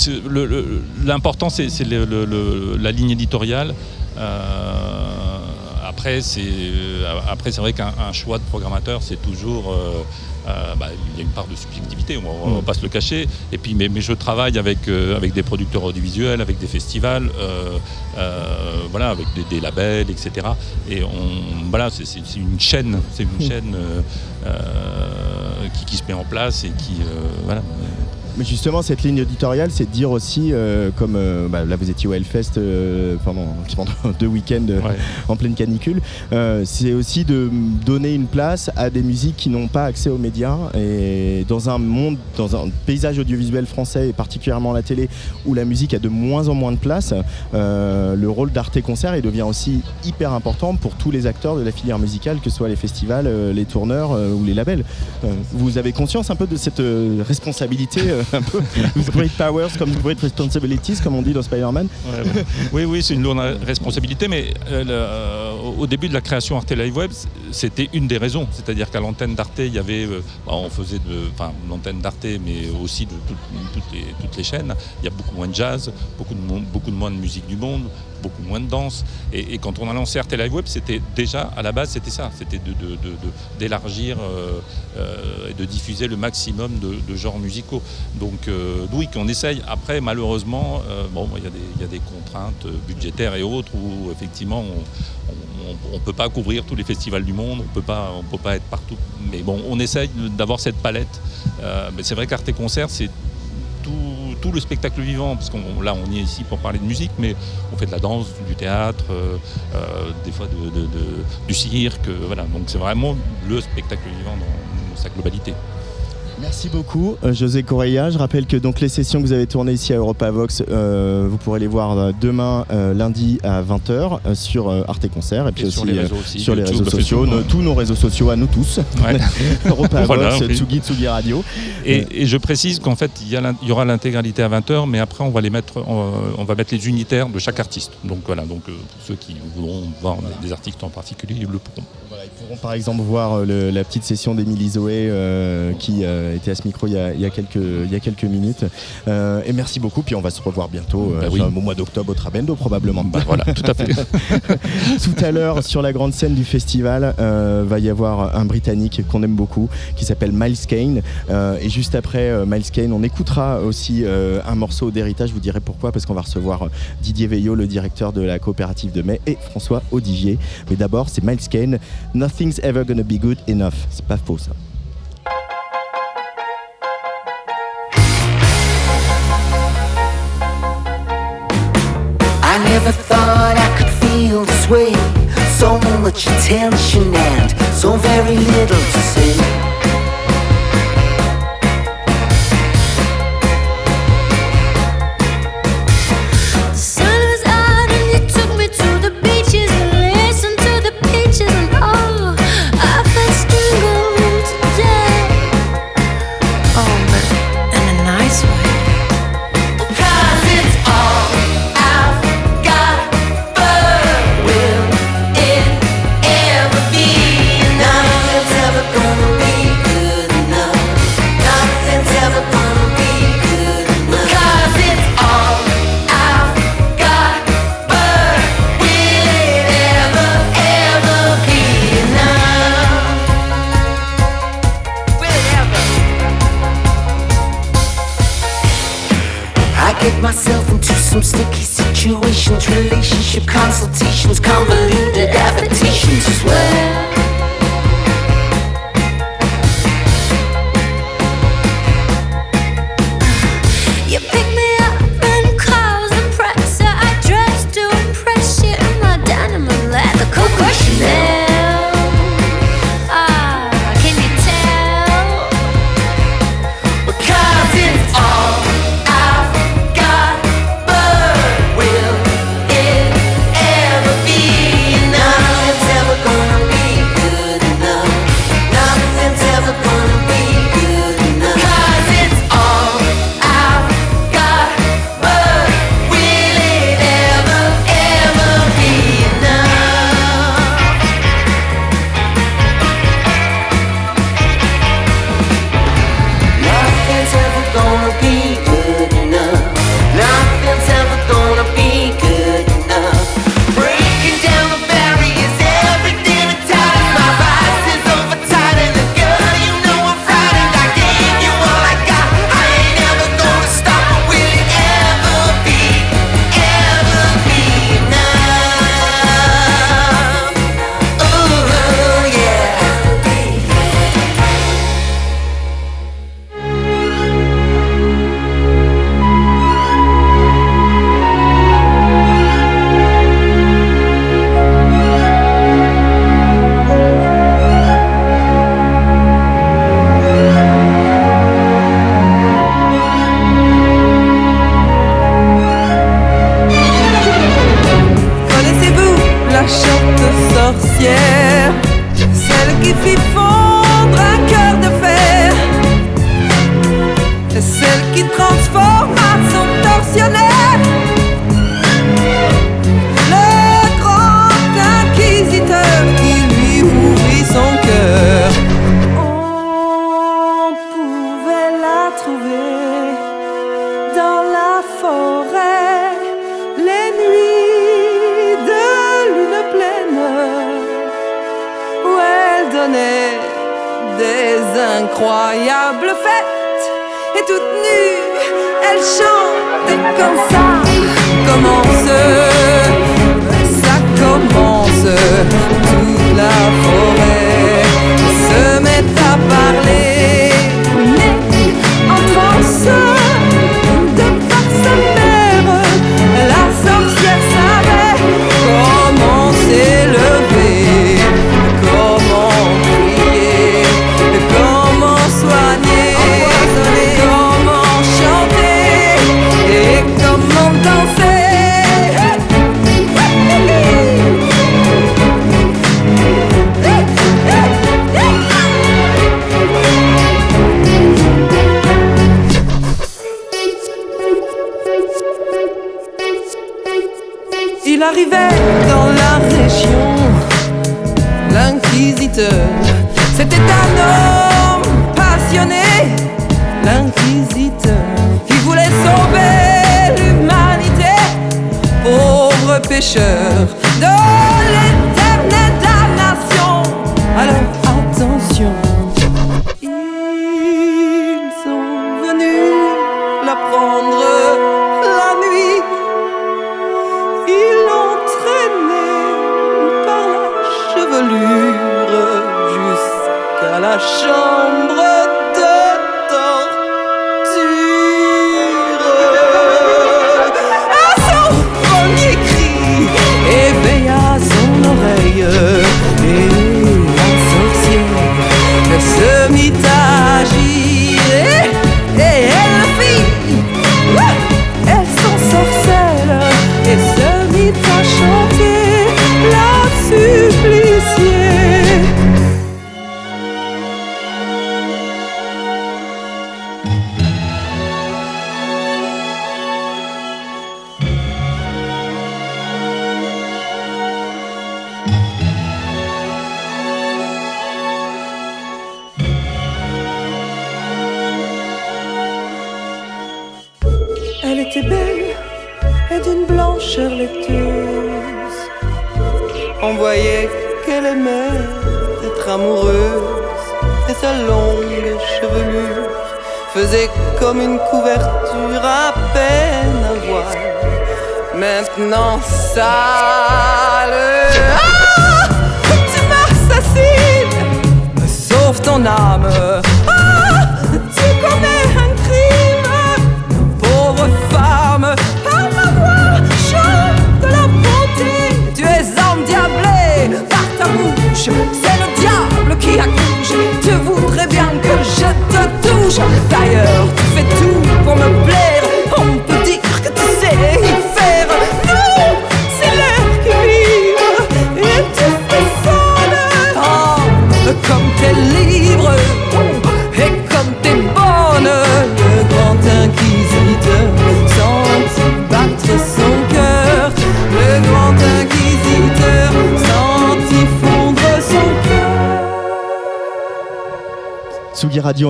l'important, c'est la ligne éditoriale. Euh, après, c'est euh, après, c'est vrai qu'un un choix de programmateur, c'est toujours. euh, euh, bah, il y a une part de subjectivité, on ne va pas se le cacher. Et puis, mais, mais je travaille avec, euh, avec des producteurs audiovisuels, avec des festivals, euh, voilà, avec des, des labels, etc. Et on, voilà, c'est une chaîne, c'est une chaîne euh, euh, qui, qui se met en place et qui, voilà. Mais justement, cette ligne éditoriale, c'est de dire aussi, euh, comme euh, bah, là vous étiez au Hellfest euh, pendant, pendant deux week-ends euh, Ouais. en pleine canicule, euh, c'est aussi de donner une place à des musiques qui n'ont pas accès aux médias. Et dans un monde, dans un paysage audiovisuel français, et particulièrement la télé, où la musique a de moins en moins de place, euh, le rôle d'Arte Concert il devient aussi hyper important pour tous les acteurs de la filière musicale, que ce soit les festivals, les tourneurs euh, ou les labels. Vous avez conscience un peu de cette responsabilité euh, un peu great powers comme great responsibilities comme on dit dans Spider-Man Ouais, ouais. oui, oui, c'est une lourde responsabilité, mais euh, le- euh, au début de la création Arte Live Web, c'était une des raisons. C'est-à-dire qu'à l'antenne d'Arte, il y avait, euh, bah, on faisait de, enfin, l'antenne d'Arte, mais aussi de tout- toutes, les, toutes les chaînes. Il y a beaucoup moins de jazz, beaucoup de, beaucoup de moins de musique du monde, beaucoup moins de danse. Et, quand on a lancé Arte Live Web, c'était déjà, à la base, c'était ça. C'était d'élargir euh, euh, et de diffuser le maximum de, genres musicaux. Donc, euh, oui, qu'on essaye. Après, malheureusement, bon, il y, a des- contraintes budgétaires et autres où, effectivement, on ne peut pas couvrir tous les festivals du monde, on on peut pas être partout. Mais bon, on essaye d'avoir cette palette. Mais c'est vrai qu'Arte Concert, c'est tout, tout le spectacle vivant, parce qu'on là on y est ici pour parler de musique, mais on fait de la danse, du théâtre, euh, euh, des fois de- du cirque, euh, voilà. Donc c'est vraiment le spectacle vivant dans sa globalité. Merci beaucoup euh, José Correa. Je rappelle que donc les sessions que vous avez tournées ici à Europa Vox, euh, vous pourrez les voir euh, demain euh, lundi à 20h euh, sur Arte Concert et puis Et aussi, sur les réseaux aussi, sur les réseaux sociaux, nos- tous nos réseaux sociaux à nous tous. Ouais. Europa Voilà, Vox, oui. Tsugi, Tsugi Radio. Et, et je précise qu'en fait, il y, aura l'intégralité à 20h, mais après, on va les mettre, on, on va mettre les unitaires de chaque artiste. Donc voilà, donc pour ceux qui voudront voir des, des artistes en particulier, ils le pourront. Pourront par exemple voir euh, le- la petite session d'Émilie Zoé euh, qui euh, était à ce micro il y a, il y a quelques, il y a quelques minutes. Euh, et merci beaucoup. Puis on va se revoir bientôt euh, Bah oui. au mois d'octobre au Trabendo probablement. Bah voilà, tout à fait. Tout à l'heure, sur la grande scène du festival, va y avoir un Britannique qu'on aime beaucoup, qui s'appelle Miles Kane. Et juste après Miles Kane, on écoutera aussi un morceau d'héritage. Je vous dirai pourquoi, parce qu'on va recevoir Didier Veillot, le directeur de la coopérative de mai, et François Odivier. Mais d'abord, c'est Miles Kane. Nothing's ever gonna be good enough. C'est pas faux ça. I never thought I could feel this way. So much attention and so very little to say. door.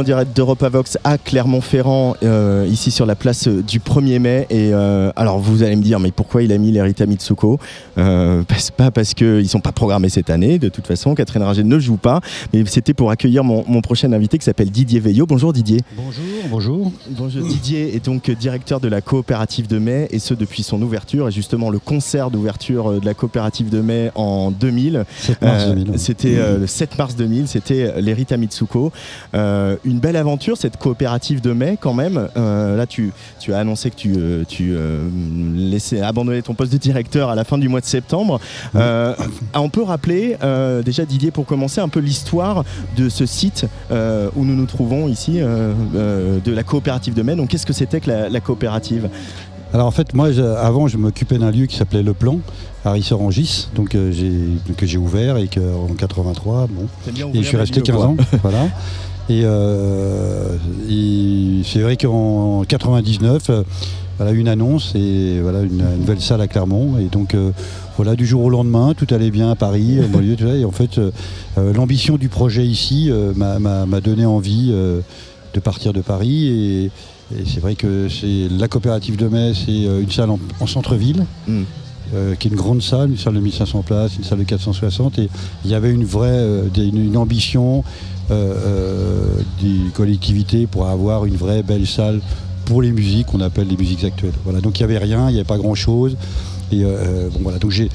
En direct d'Europavox à Clermont-Ferrand, euh, ici sur la place euh, du 1er mai. Et euh, alors vous allez me dire, mais pourquoi il a mis les Rita Mitsuko? Euh, Pas parce qu'ils ne sont pas programmés cette année, de toute façon, Catherine Ringer ne joue pas, mais c'était pour accueillir mon, mon prochain invité qui s'appelle Didier Veillot. Bonjour Didier. Bonjour, bonjour. Bonjour Didier est donc directeur de la coopérative de mai et ce depuis son ouverture et justement le concert d'ouverture euh, de la coopérative de mai en 2000. 7 mars Euh, 2000, ouais. C'était euh, le 7 mars 2000, c'était les Rita Mitsuko. Euh, une belle aventure cette coopérative de mai quand même. Euh, là tu, tu as annoncé que tu, tu laissais abandonner ton poste de directeur à la fin du mois de septembre. On peut rappeler déjà Didier pour commencer un peu l'histoire de ce site où nous nous trouvons ici de la coopérative de mai. Donc qu'est-ce que c'était que la, la coopérative? Alors en fait, moi, je- avant, je m'occupais d'un lieu qui s'appelait Le Plan, à Rissorangis, donc euh, j'ai que j'ai ouvert et que, en 83, bon, et je suis resté lieux, 15 quoi. ans, voilà. Et, euh, et c'est vrai qu'en 99, euh, voilà une annonce et voilà une, une nouvelle salle à Clermont et donc euh, voilà du jour au lendemain tout allait bien à Paris ça. et en fait l'ambition du projet ici m'a- donné envie de partir de Paris et, et c'est vrai que c'est la coopérative de Metz c'est euh, une salle en, en centre-ville Mm. euh, qui est une grande salle, une salle de 1500 places, une salle de 460 et il y avait une vraie euh, une, une ambition euh, des collectivités pour avoir une vraie belle salle pour les musiques qu'on appelle les musiques actuelles. Voilà, donc il n'y avait rien, il n'y avait pas grand chose. Et bon voilà, donc j'ai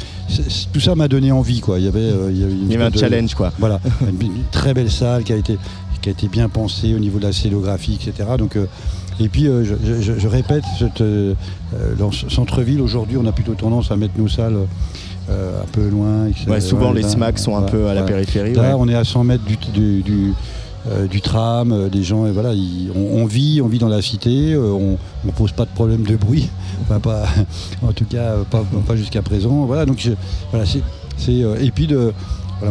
tout ça m'a donné envie quoi. Il y avait, il y avait, une Il y avait un de- challenge quoi. Voilà, une, une très belle salle qui a été qui a été bien pensée au niveau de la scénographie, etc. Donc euh, et puis euh, je, je- je répète, cette, euh, dans ce centre-ville aujourd'hui, on a plutôt tendance à mettre nos salles un peu loin. etc. Ouais, souvent les SMAC sont un peu à la périphérie. Là, ouais. on est à 100 mètres du, du, du, euh, du tram, euh, des gens, et voilà, on, on vit, on vit dans la cité, euh, on ne pose pas de problème de bruit, Enfin, pas, en tout cas pas, pas jusqu'à présent. Voilà, donc je- voilà, c'est, et puis de,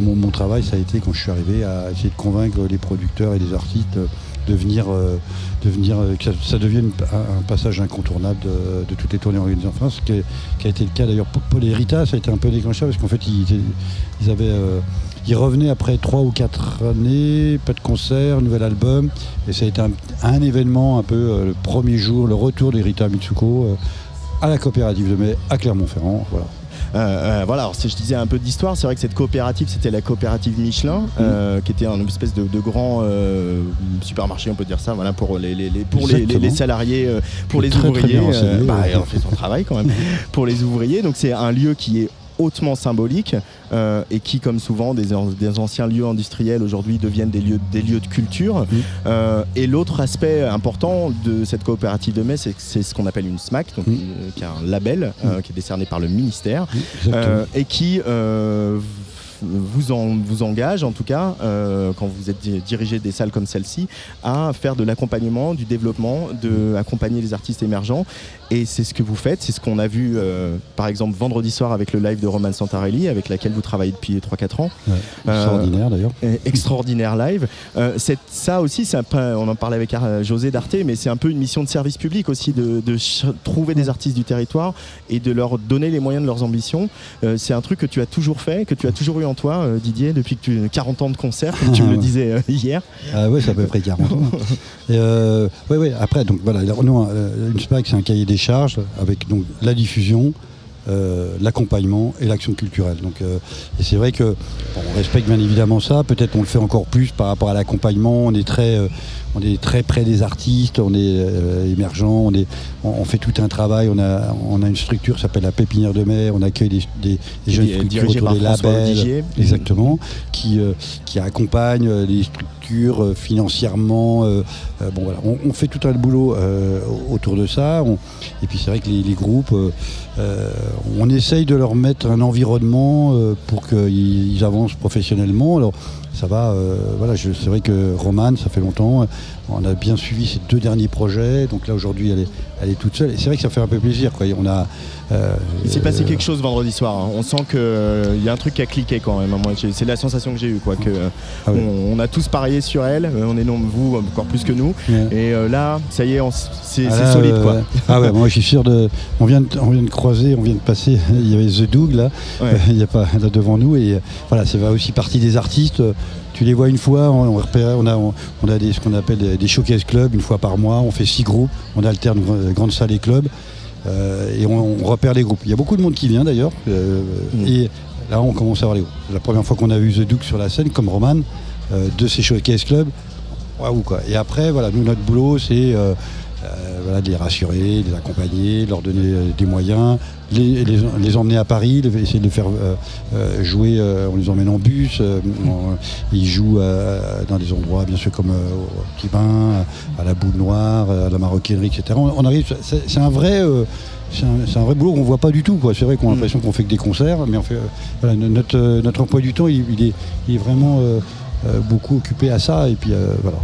mon, travail, ça a été quand je suis arrivé à essayer de convaincre les producteurs et les artistes euh, de venir, euh, de venir euh, que ça, devienne un, passage incontournable de, toutes les tournées organisées en France, ce qui, qui a été le cas d'ailleurs pour, pour les Rita, ça a été un peu déclencheur parce qu'en fait ils, revenaient après trois ou quatre années, pas de concert, nouvel album, et ça a été un, événement un peu le premier jour, le retour des Rita Mitsuko à la coopérative de mai à Clermont-Ferrand. Voilà. Euh, euh, voilà, alors si je disais un peu d'histoire, c'est vrai que cette coopérative, c'était la coopérative Michelin, euh, qui était un espèce de, de grand supermarché, on peut dire ça, voilà, pour les, les- les- pour les, salariés, pour les Très, ouvriers. bah, on fait son travail quand même. pour les ouvriers, donc c'est un lieu qui est hautement symbolique euh, et qui, comme souvent, des, an- des anciens lieux industriels aujourd'hui deviennent des lieux, des lieux de culture. Euh, et l'autre aspect important de cette coopérative de mai, c'est ce qu'on appelle une SMAC, donc, euh, qui est un label qui est décerné par le ministère et qui vous, en, vous engage, en tout cas, euh, quand vous êtes di- dirigé des salles comme celle-ci, à faire de l'accompagnement, du développement, de accompagner les artistes émergents. Et c'est ce que vous faites, c'est ce qu'on a vu, euh, par exemple, vendredi soir avec le live de Roman Santarelli, avec laquelle vous travaillez depuis 3-4 ans. Ouais, Euh, extraordinaire d'ailleurs. extraordinaire live. Ça aussi, c'est un peu- on en parlait avec José Darte, mais c'est un peu une mission de service public aussi de, trouver des artistes du territoire et de leur donner les moyens de leurs ambitions. Euh, c'est un truc que tu as toujours fait, que tu as toujours eu en toi, euh, Didier, depuis que tu 40 ans de concert, comme tu me le disais euh, hier. Ah ouais, c'est à peu près 40 ans. Euh, ouais, ouais, après, donc voilà, nous, une SPAC, c'est un cahier des charges avec donc la diffusion, euh, l'accompagnement et l'action culturelle. Donc, euh, et c'est vrai que bon, on respecte bien évidemment ça. Peut-être on le fait encore plus par rapport à l'accompagnement. On est très, euh, on est très près des artistes, on est émergent, on, est, on, on fait tout un travail. On a, on a une structure qui s'appelle la Pépinière de Mai. On accueille des, des- des jeunes structures autour des François labels, Odigier. exactement, qui, qui accompagne euh, les structures euh, financièrement. euh, euh, bon voilà, on, fait tout un boulot autour de ça. On- et puis c'est vrai que les, groupes, on essaye de leur mettre un environnement pour qu'ils ils avancent professionnellement. Alors ça va, voilà, c'est vrai que Romane, ça fait longtemps, on a bien suivi ses deux derniers projets. Donc là aujourd'hui, elle est, elle est toute seule. Et c'est vrai que ça fait un peu plaisir. Quoi. On a, euh, Il s'est passé euh, quelque chose vendredi soir. hein. On sent qu'il y a un truc qui a cliqué quand même. c'est la sensation que j'ai eue. Quoi, que, euh, Ah ouais. on, on a tous parié sur elle. euh, On est non, vous encore plus que nous. Ouais. Et euh, là, ça y est, c'est Ah solide. euh, Quoi. Ah ouais, moi je suis sûr de. On vient de, on vient de croiser, on vient de passer. Il y avait The Doug là, Ouais. il y a pas là devant nous et euh, voilà, ça va aussi partie des artistes. Tu les vois une fois, on, on repère- on a, on, on a des, ce qu'on appelle des, des showcase clubs une fois par mois. On fait six groupes, on alterne gr- grande salle et club euh, et on, repère les groupes. Il y a beaucoup de monde qui vient d'ailleurs euh, Mm. et là on commence à voir les groupes. La première fois qu'on a vu The Doug sur la scène, comme Roman, euh, de ces showcase clubs, waouh quoi. Et après, voilà, nous notre boulot c'est euh, voilà, de les rassurer, de les accompagner, de leur donner euh, des moyens, les, les, les emmener à Paris, les- essayer de les faire euh, jouer, on les emmène en bus, on- ils jouent dans des endroits bien sûr comme au Petit Bain, à la Boule Noire, à la Maroquinerie, etc. On, on arrive, c'est un vrai... c'est un, vrai boulot qu'on voit pas du tout. C'est vrai qu'on a l'impression qu'on fait que des concerts, mais on fait, voilà, notre, notre emploi du temps, il, il est, il est vraiment beaucoup occupé à ça. Et puis voilà.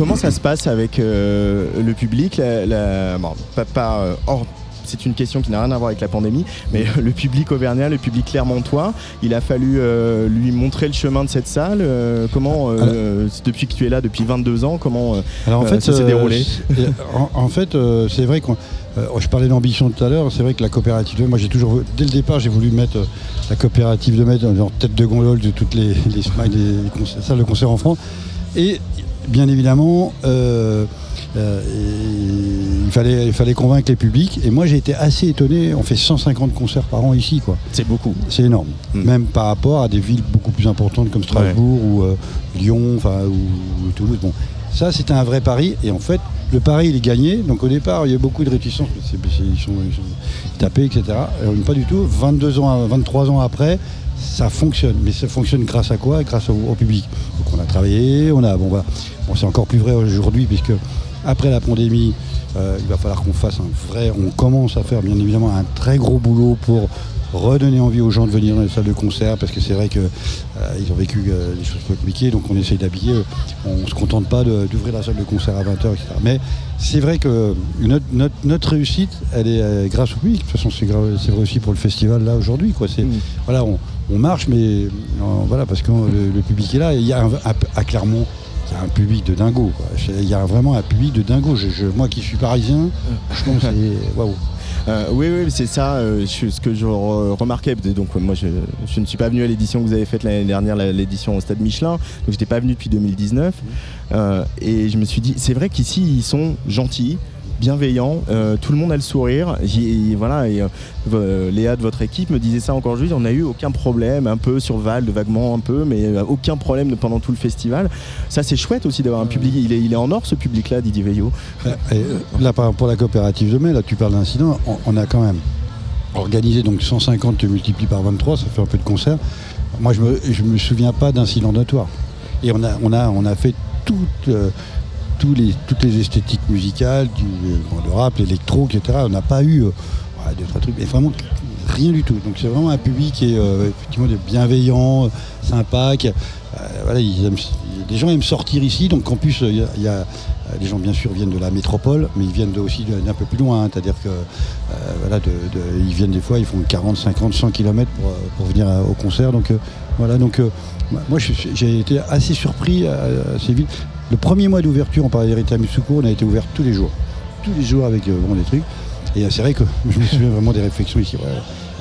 Comment ça se passe avec euh, le public la, la- bon, pas, pas, euh, hors- c'est une question qui n'a rien à voir avec la pandémie, mais le public auvergnat, le public clermontois, il a fallu euh, lui montrer le chemin de cette salle. euh, comment, euh, depuis que tu es là, depuis 22 ans, comment Alors en fait, ça s'est déroulé en, en fait, c'est vrai qu'on. je parlais d'ambition tout à l'heure. C'est vrai que la coopérative de moi j'ai toujours, dès le départ, j'ai voulu mettre la coopérative de dans- en tête de gondole de toutes les, les, les- salles de concert en France. Et bien évidemment, euh, euh, il, fallait, il fallait convaincre les publics. Et moi j'ai été assez étonné. On fait 150 concerts par an ici, quoi. C'est beaucoup. C'est énorme. Mm. Même par rapport à des villes beaucoup plus importantes comme Strasbourg ou euh, Lyon, enfin ou, ou Toulouse. Bon, ça c'était un vrai pari. Et en fait, le pari il est gagné. Donc au départ, il y a beaucoup de réticences. Ils, sont, ils sont tapés, etc. Pas du tout. 22 ans, 23 ans après. Ça fonctionne, mais ça fonctionne grâce à quoi? Grâce au, au public. Donc on a travaillé, on a bon bah bon, c'est encore plus vrai aujourd'hui puisque après la pandémie, euh, il va falloir qu'on fasse un vrai, on commence à faire bien évidemment un très gros boulot pour redonner envie aux gens de venir dans les salles de concert parce que c'est vrai qu'ils ont vécu euh, des choses compliquées donc on essaye d'habiller, euh, on se contente pas d'ouvrir la salle de concert à 20h, etc. Mais c'est vrai que notre, notre- notre réussite, elle est euh, grâce au public. De toute façon, c'est vrai aussi pour le festival là aujourd'hui. quoi. C'est Voilà, on, on marche, mais euh, voilà, parce que le, le public est là. Il y a un- un- à Clermont, il y a un public de dingo. Il y a vraiment un public de dingo. Je- je- moi qui suis parisien, je pense que c'est waouh. Euh, oui, oui, c'est ça, euh, je- ce que je re- remarquais. Donc, euh, moi, je, je ne suis pas venu à l'édition que vous avez faite l'année dernière, l'édition au Stade Michelin. Donc, j'étais pas venu depuis 2019. Euh, et je me suis dit, c'est vrai qu'ici, ils sont gentils, bienveillants. euh, tout le monde a le sourire. Voilà, et, euh, euh, Léa de votre équipe me disait ça encore aujourd'hui. On n'a eu aucun problème, un peu sur Val, de vaguement un peu, mais aucun problème pendant tout le festival. Ça, c'est chouette aussi d'avoir un public. Il est, il est en or, ce public-là, Didier Veillot. Euh, là, pour la coopérative de mai, là, tu parles d'incident, on, on a quand même organisé donc 150, tu multiplies par 23, ça fait un peu de concert. Moi, je me, je me souviens pas d'incident notoire. Et on a, on a, on a fait toutes, euh, toutes les esthétiques musicales, du, le rap, l'électro, etc. On n'a pas eu euh, ouais, deux, trois trucs, mais vraiment rien du tout. Donc c'est vraiment un public qui est euh, effectivement bienveillant, euh, sympa. qui- euh, voilà, les gens aiment sortir ici, donc en plus il y a- y euh, les gens bien sûr viennent de la métropole, mais ils viennent aussi d'un peu plus loin, hein. c'est-à-dire que euh, voilà, ils viennent des fois, ils font 40, 50, 100 km pour, euh, pour venir au concert. Donc euh, voilà, donc euh, moi j'ai été assez surpris ces villes. Le premier mois d'ouverture, on parlait d'Héritage Secours, on a été ouvert tous les jours, tous les jours avec euh, des trucs. Et euh, c'est vrai que je me souviens vraiment des réflexions ici.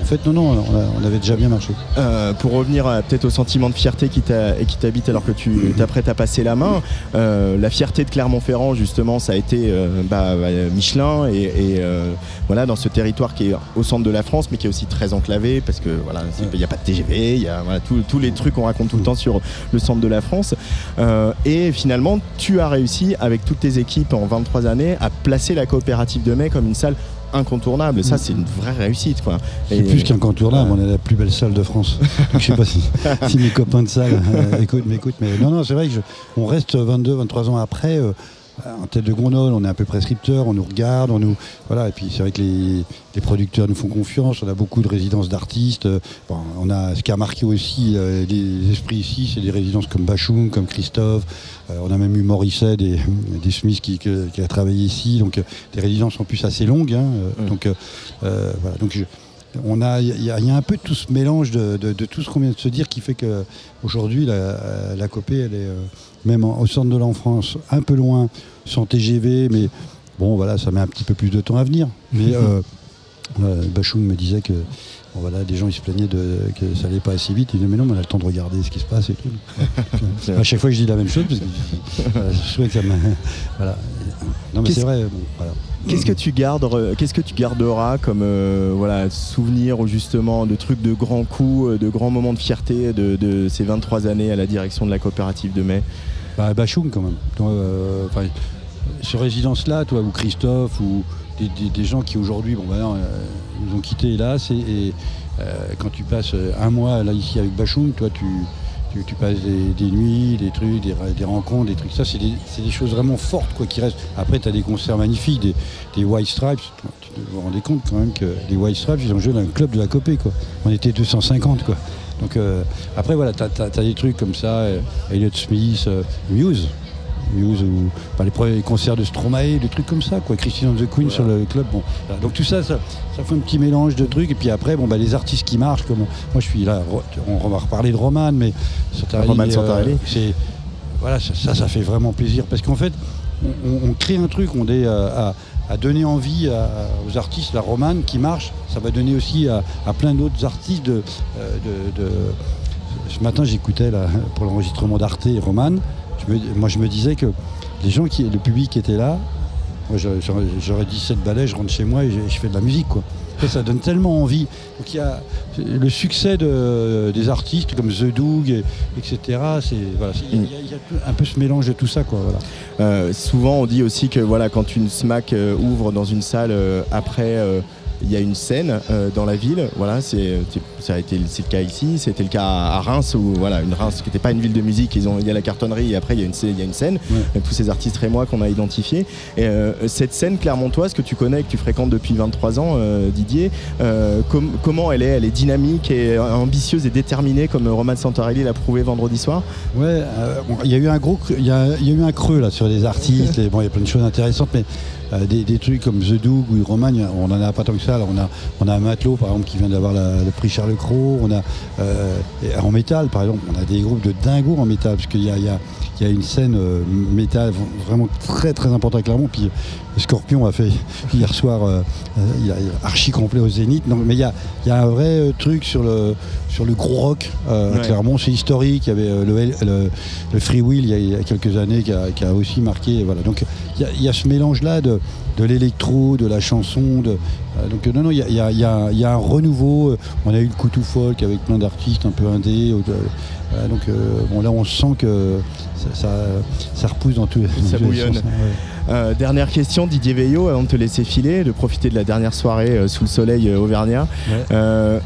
En fait, non, non, on, a- on avait déjà bien marché. Euh, pour revenir euh, peut-être au sentiment de fierté qui t'habite alors que tu t'apprêtes à passer la main, euh, la fierté de Clermont-Ferrand justement ça a été euh, bah, bah, Michelin et, et, voilà dans ce territoire qui est au centre de la France mais qui est aussi très enclavé parce que voilà il n'y a pas de TGV, il y a voilà, tous- les trucs qu'on raconte tout le temps sur le centre de la France. Et finalement tu as réussi avec toutes tes équipes en 23 années à placer la coopérative de mai comme une salle incontournable ça c'est une vraie réussite quoi C'est Et- plus qu'incontournable, on est la plus belle salle de France. Donc, je sais pas si, si mes copains de salle euh, écoutent, m'écoutent, mais non, non, c'est vrai que je- on reste 22, 23 ans après. En tête de gondole, on est un peu prescripteur, on nous regarde, on nous voilà. Et puis c'est vrai que les, les producteurs nous font confiance. On a beaucoup de résidences d'artistes. euh, bon, on a ce qui a marqué aussi euh, les esprits ici, c'est des résidences comme Bachoum, comme Christophe. Euh, on a même eu Morisset des, des Smiths qui, a travaillé ici. Donc des résidences en plus assez longues. hein, Donc euh, voilà. Donc je- on a, il y, a- il y a un peu tout ce mélange de, de- de tout ce qu'on vient de se dire qui fait que aujourd'hui la, la Copé, elle est même en- au centre de l'enfance, un peu loin, sans TGV, mais bon voilà, ça met un petit peu plus de temps à venir. Mais euh, euh, Bachoum me disait que bon, voilà, des gens ils se plaignaient de, que ça allait pas assez vite. Il disait mais non, mais on a le temps de regarder ce qui se passe et tout. À chaque fois je dis la même chose parce que voilà, je trouvais que ça me voilà. Non mais c'est vrai. bon, voilà. Qu'est-ce que tu gardes, qu'est-ce que tu garderas comme euh, voilà souvenir ou justement de trucs de grands coups, euh, de grands moments de fierté de, ces 23 années à la direction de la coopérative de mai? Bah, Bachoum quand même. Euh, ce résidence-là, toi, ou Christophe, ou des, gens qui aujourd'hui, bon, bah, nous ont quittés hélas, et, quand tu passes un mois là ici avec Bachoum, toi, tu, tu, passes des, nuits, des trucs, des, des rencontres, des trucs. Ça, c'est des, des choses vraiment fortes quoi, qui restent. Après, tu as des concerts magnifiques, des, des White Stripes. Tu te vous rendez compte quand même que les White Stripes, ils ont joué dans le club de la Copée. Quoi. On était 250. Quoi. Donc euh, après, voilà, tu as, des trucs comme ça, euh, Elliott Smith, euh, Muse. Muse ou enfin, les premiers concerts de Stromae, des trucs comme ça, quoi. Christine and the Queen sur le club. Bon, voilà. Donc tout ça, ça, ça fait un petit mélange de trucs. Et puis après, bon, bah, les artistes qui marchent, comme moi je suis là, on, va reparler de Roman, mais Santarelli, Roman euh, c'est voilà, ça, ça, ça fait vraiment plaisir parce qu'en fait, on, crée un truc, on est euh, à, à donner envie à- aux artistes, la romane qui marche, ça va donner aussi à, à plein d'autres artistes de, euh, de- de- Ce matin, j'écoutais pour l'enregistrement d'Arte et Romane. Moi, je me disais que les gens qui, le public était là, moi, j'aurais- j'aurais 17 balais, je rentre chez moi et je, fais de la musique, quoi. Ça donne tellement envie. Donc il y a le succès de- des artistes comme The Doug, et- etc. Voilà, il y, a- un peu ce mélange de tout ça, quoi. Euh, souvent, on dit aussi que voilà, quand une SMAC euh, ouvre dans une salle, euh, après, il y a une scène euh, dans la ville. Voilà, c'est c'est- ça a été c'est le cas ici. C'était le cas à Reims où voilà, une Reims qui n'était pas une ville de musique. Ils ont il y a la cartonnerie et après il y a une il y a une scène. avec tous ces artistes rémois qu'on a identifiés. Et euh, cette scène clermontoise que tu connais, que tu fréquentes depuis 23 ans, euh, Didier, euh, com- comment elle est? Elle est dynamique et euh, ambitieuse et déterminée comme Roman Santarelli l'a prouvé vendredi soir? Ouais, euh, bon, il y a eu un gros, creux- il y y a eu un creux là sur les artistes. et bon, il y a plein de choses intéressantes, mais euh, des, des trucs comme The Doug ou Romagne, on en a pas tant que ça. On a, on a un matelot par exemple qui vient d'avoir le prix Charles Cros. On a euh, en métal par exemple, on a des groupes de dingos en métal parce qu'il y a, y a- y a une scène euh, métal vraiment très très importante à Clermont. Puis euh, Scorpion a fait hier soir, euh, euh, il a il a archi complet au Zénith. Donc, mais il y a, il y a un vrai euh, truc sur le sur le gros rock euh, Ouais. Clermont. c'est historique. Il y avait euh, le, le, le Free Will il y, a, il y a quelques années qui a, qui a aussi marqué. Voilà. Donc il y a, il y a ce mélange-là de, de l'électro, de la chanson. De, euh, donc euh, non, non, il y a, y un renouveau. On a eu le Coutou Folk avec plein d'artistes un peu indés. euh, voilà, donc euh, bon, là, on sent que ça, ça, ça repousse dans tous Ça les bouillonne. sens, hein, ouais. Euh, dernière question, Didier Veillot, avant de te laisser filer, de profiter de la dernière soirée euh, sous le soleil euh, auvergnat. Ouais.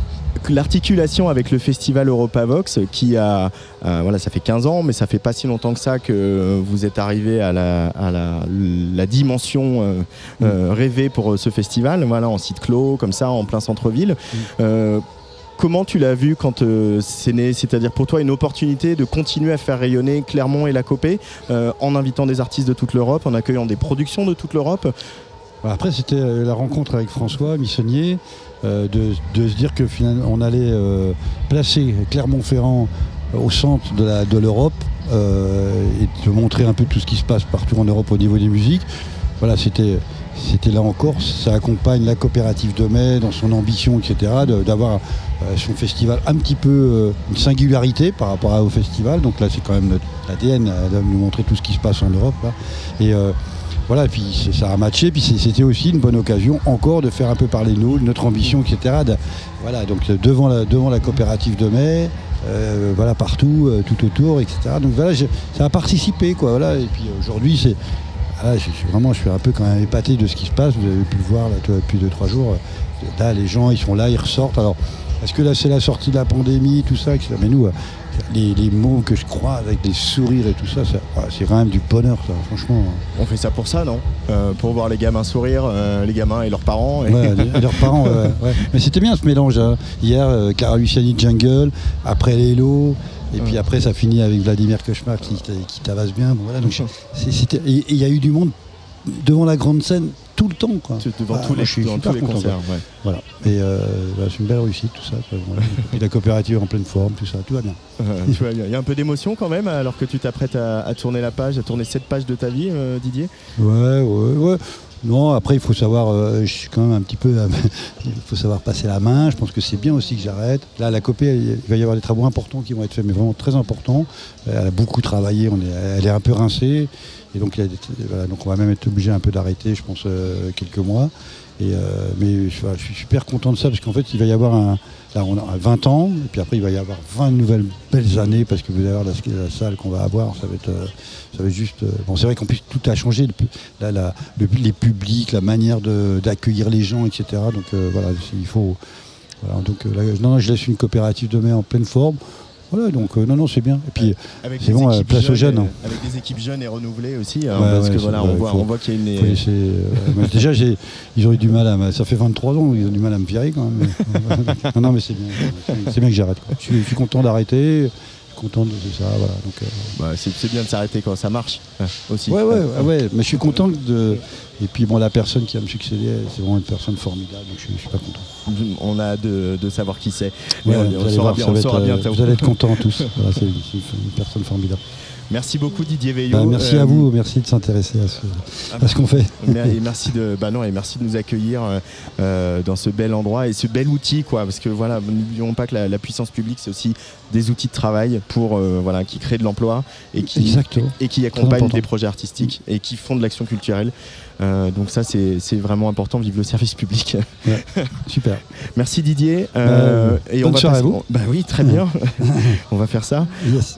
L'articulation avec le festival Europavox, qui a, euh, voilà, ça fait 15 ans, mais ça fait pas si longtemps que ça que vous êtes arrivé à la, à la, la dimension euh, euh, rêvée pour ce festival, voilà, en site clos, comme ça, en plein centre-ville. Euh, Comment tu l'as vu quand euh, c'est né C'est-à-dire pour toi une opportunité de continuer à faire rayonner Clermont et la Copée euh, en invitant des artistes de toute l'Europe, en accueillant des productions de toute l'Europe? Bah, Après, c'était euh, la rencontre avec François Missonnier, de, se dire que on allait placer Clermont-Ferrand au centre de l'Europe et de montrer un peu tout ce qui se passe partout en Europe au niveau des musiques. Voilà, c'était c'était là encore, ça accompagne la coopérative de mai dans son ambition, etc., d'avoir euh, son festival un petit peu euh, une singularité par rapport au festival. Donc là, c'est quand même notre ADN, euh, de nous montrer tout ce qui se passe en Europe. là. Et voilà, puis ça a matché, puis c'était aussi une bonne occasion encore de faire un peu parler nous, notre ambition, etc. Voilà, donc devant la, coopérative de mai, voilà, partout, tout autour, etc. Donc voilà, ça a participé, quoi. Voilà, et puis aujourd'hui, c'est. Voilà, je suis vraiment, je suis un peu quand même épaté de ce qui se passe. Vous avez pu le voir là, depuis 2-3 jours. Là, les gens, ils sont là, ils ressortent. Alors, est-ce que là, c'est la sortie de la pandémie, tout ça. Mais nous, euh, les, les mots que je crois avec des sourires et tout ça, c'est quand même du bonheur, ça, franchement. On fait ça pour ça, non? Euh, Pour voir les gamins sourire, euh, les gamins et leurs parents. et- Ouais, et leurs parents, ouais, ouais. Mais c'était bien ce mélange. hein. Hier, euh, Luciani Jungle, après Lélo, et puis après ça finit avec Vladimir Cauchemar qui, qui tabasse bien. Bon, voilà, donc il y a eu du monde devant la grande scène tout le temps. Quoi. Devant Ah, tous les, je suis dans super tous les content, concerts. ouais. Voilà. Et euh, bah, c'est une belle réussite tout ça. quoi. Voilà. Et la coopérative en pleine forme, tout ça, tout va bien. Euh, tu vois, Il y a un peu d'émotion quand même alors que tu t'apprêtes à, à tourner la page, à tourner cette page de ta vie, euh, Didier? Ouais, ouais, ouais. Non, après, il faut savoir, euh, je suis quand même un petit peu. euh, il faut savoir passer la main. Je pense que c'est bien aussi que j'arrête. Là, la copée, il va y avoir des travaux importants qui vont être faits, mais vraiment très importants. Elle a beaucoup travaillé, elle est un peu rincée. Et donc, on va même être obligé un peu d'arrêter, je pense, euh, quelques mois. Euh, mais je, suis super content de ça parce qu'en fait, il va y avoir un. Là, on a 20 ans, et puis après, il va y avoir 20 nouvelles belles années parce que vous allez voir la, salle qu'on va avoir, ça va être, euh, ça va être juste. euh, bon, c'est vrai qu'en plus, tout a changé. Là, les publics, la manière d'accueillir les gens, etc. Donc, voilà, il faut. Voilà, donc, là, non, je laisse une coopérative de mai en pleine forme. Voilà, donc, euh, non, non, c'est bien. Et puis, c'est bon, euh, place aux jeunes. et-. Avec des équipes jeunes et renouvelées aussi, hein, Ouais, parce ouais, que voilà, vrai, on voit, faut- on voit qu'il y a une. laisser, euh, déjà, ils ont eu du mal à Ça fait 23 ans, ils ont du mal à me virer quand même. non, non, mais c'est bien. c'est- bien que j'arrête. je suis content d'arrêter. De c'est ça. Voilà, donc, euh, Bah, c'est bien de s'arrêter quand ça marche euh, aussi. Ouais, ouais, ouais, ouais, mais je suis content de. Et puis bon, la personne qui va me succéder, c'est vraiment une personne formidable, donc je suis, je suis pas content. On a hâte de, de savoir qui c'est. Ouais, on, vous on saura bien, saura. Vous allez être contents tous. Voilà, c'est c'est une personne formidable. Merci beaucoup Didier Veillot. Bah, merci Euh, à vous, merci de s'intéresser à ce, ce qu'on fait. Et merci de, bah non, et merci de nous accueillir euh, euh, dans ce bel endroit et ce bel outil, quoi. Parce que voilà, n'oublions pas que la, la puissance publique, c'est aussi des outils de travail pour euh, voilà, qui créent de l'emploi et qui et qui accompagnent des projets artistiques et qui font de l'action culturelle. Euh, donc ça, c'est vraiment important. Vive le service public. Ouais, super. Merci Didier. Euh, Bah, et bonne on va soirée à vous. Bah oui, très bien. on va faire ça. Yes.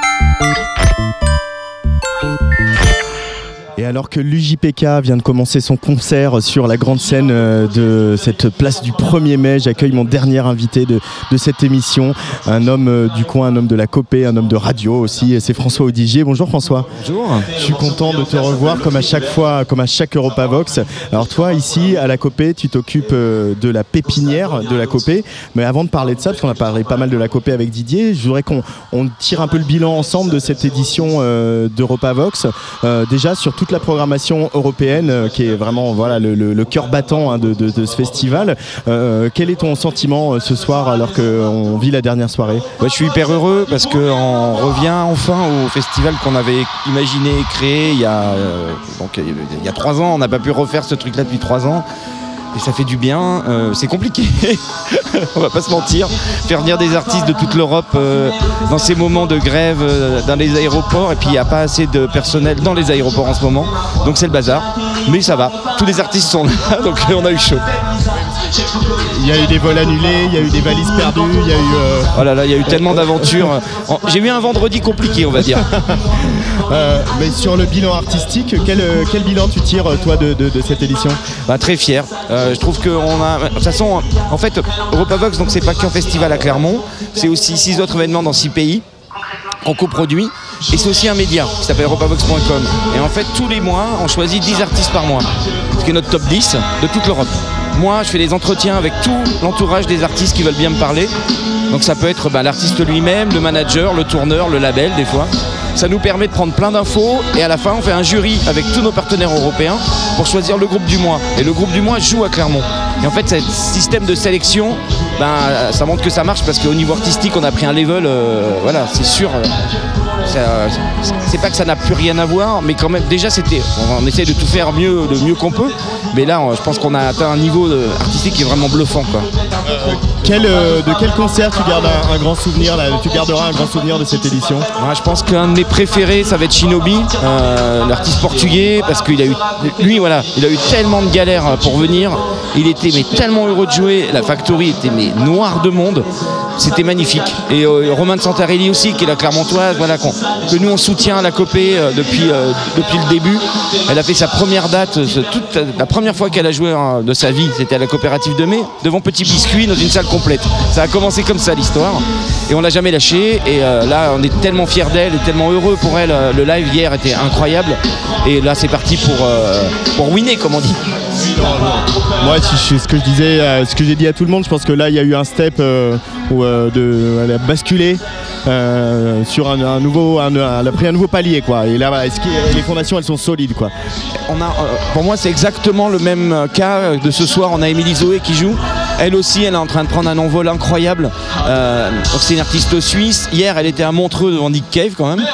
Et alors que l'UJPK vient de commencer son concert sur la grande scène euh, de cette place du 1er mai, j'accueille mon dernier invité de, de cette émission, un homme euh, du coin, un homme de la copée, un homme de radio aussi, c'est François Audigier. Bonjour François. Bonjour. Je suis content de te revoir comme à chaque fois, comme à chaque Europavox. Alors toi ici à la copée, tu t'occupes euh, de la pépinière de la copée, mais avant de parler de ça, parce qu'on a parlé pas mal de la copée avec Didier, je voudrais qu'on on tire un peu le bilan ensemble de cette édition euh, d'Europavox. Euh, déjà sur toute la programmation européenne, euh, qui est vraiment voilà le, cœur battant hein, de, ce festival. Euh, quel est ton sentiment euh, ce soir alors qu'on vit la dernière soirée? Ouais, je suis hyper heureux parce qu'on revient enfin au festival qu'on avait imaginé et créé il y a, euh, donc, il y a trois ans. On n'a pas pu refaire ce truc-là depuis trois ans. Et ça fait du bien. Euh, c'est compliqué, on va pas se mentir. Faire venir des artistes de toute l'Europe euh, dans ces moments de grève euh, dans les aéroports. Et puis il n'y a pas assez de personnel dans les aéroports en ce moment. Donc c'est le bazar. Mais ça va. Tous les artistes sont là. Donc on a eu chaud. Il y a eu des vols annulés, il y a eu des valises perdues, il y a eu... euh, Oh là là, il y a eu tellement d'aventures. En- J'ai eu un vendredi compliqué, on va dire. Euh, mais sur le bilan artistique, quel, euh, quel bilan tu tires toi de, de- de cette édition? Bah, très fier. Euh, je trouve qu'on a. De toute façon, en fait, Europavox, donc c'est pas qu'un festival à Clermont, c'est aussi six autres événements dans six pays qu'on coproduit. Et c'est aussi un média qui s'appelle europavox.com. Et en fait, tous les mois, on choisit 10 artistes par mois. Ce qui est notre top 10 de toute l'Europe. Moi, je fais des entretiens avec tout l'entourage des artistes qui veulent bien me parler. Donc ça peut être bah, l'artiste lui-même, le manager, le tourneur, le label des fois. Ça nous permet de prendre plein d'infos et à la fin on fait un jury avec tous nos partenaires européens pour choisir le groupe du mois. Et le groupe du mois joue à Clermont. Et en fait, ce système de sélection, ben, ça montre que ça marche parce qu'au niveau artistique, on a pris un level, euh, voilà, c'est sûr. euh, c'est pas que ça n'a plus rien à voir, mais quand même, déjà, c'était, on, essaie de tout faire mieux, le mieux qu'on peut. Mais là, on- je pense qu'on a atteint un niveau de- artistique qui est vraiment bluffant, quoi. Quel, euh, de quel concert tu gardes un, un grand souvenir là Tu garderas un grand souvenir de cette édition? Je pense qu'un de mes préférés, ça va être Shinobi, euh, l'artiste portugais, parce qu'il a eu, lui, voilà, il a eu tellement de galères euh, pour venir. Il était mais tellement heureux de jouer. La Factory était mais noire de monde. C'était magnifique. Et euh, Roman Santarelli aussi, qui est la Clermontoise, voilà, que nous on soutient à la Copée euh, depuis, euh, depuis le début. Elle a fait sa première date, euh, toute, la première fois qu'elle a joué hein, de sa vie, c'était à la coopérative de mai, devant Petit Biscuit dans une salle complète. Ça a commencé comme ça l'histoire. Et on l'a jamais lâché. Et là, on est tellement fiers d'elle et tellement heureux pour elle. Le live hier était incroyable. Et là, c'est parti pour, pour winner, comme on dit. Moi, ce que je disais, euh, ce que j'ai dit à tout le monde, je pense que là, il y a eu un step euh, où euh, de, elle a basculé sur un, nouveau, a pris un nouveau palier, quoi. Et là, les fondations, elles sont solides, quoi. Pour moi, c'est exactement le même cas de ce soir. On a Émilie Zoé qui joue. Elle aussi, elle est en train de prendre un envol incroyable. C'est une artiste suisse. Hier, elle était à Montreux devant Nick Cave quand même.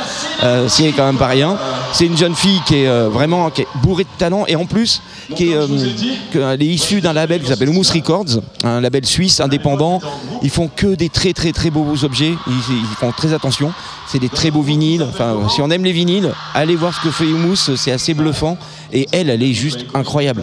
C'est quand même pas rien. C'est une jeune fille qui est euh, vraiment qui est bourrée de talent et en plus qui est, euh, que- elle est issue d'un label qui s'appelle Humus Records, un label suisse indépendant. Ils font que des très très très beaux objets. Ils, ils font très attention. C'est des très beaux vinyles. Enfin, si on aime les vinyles, allez voir ce que fait Humus. C'est assez bluffant. Et elle, elle est juste incroyable.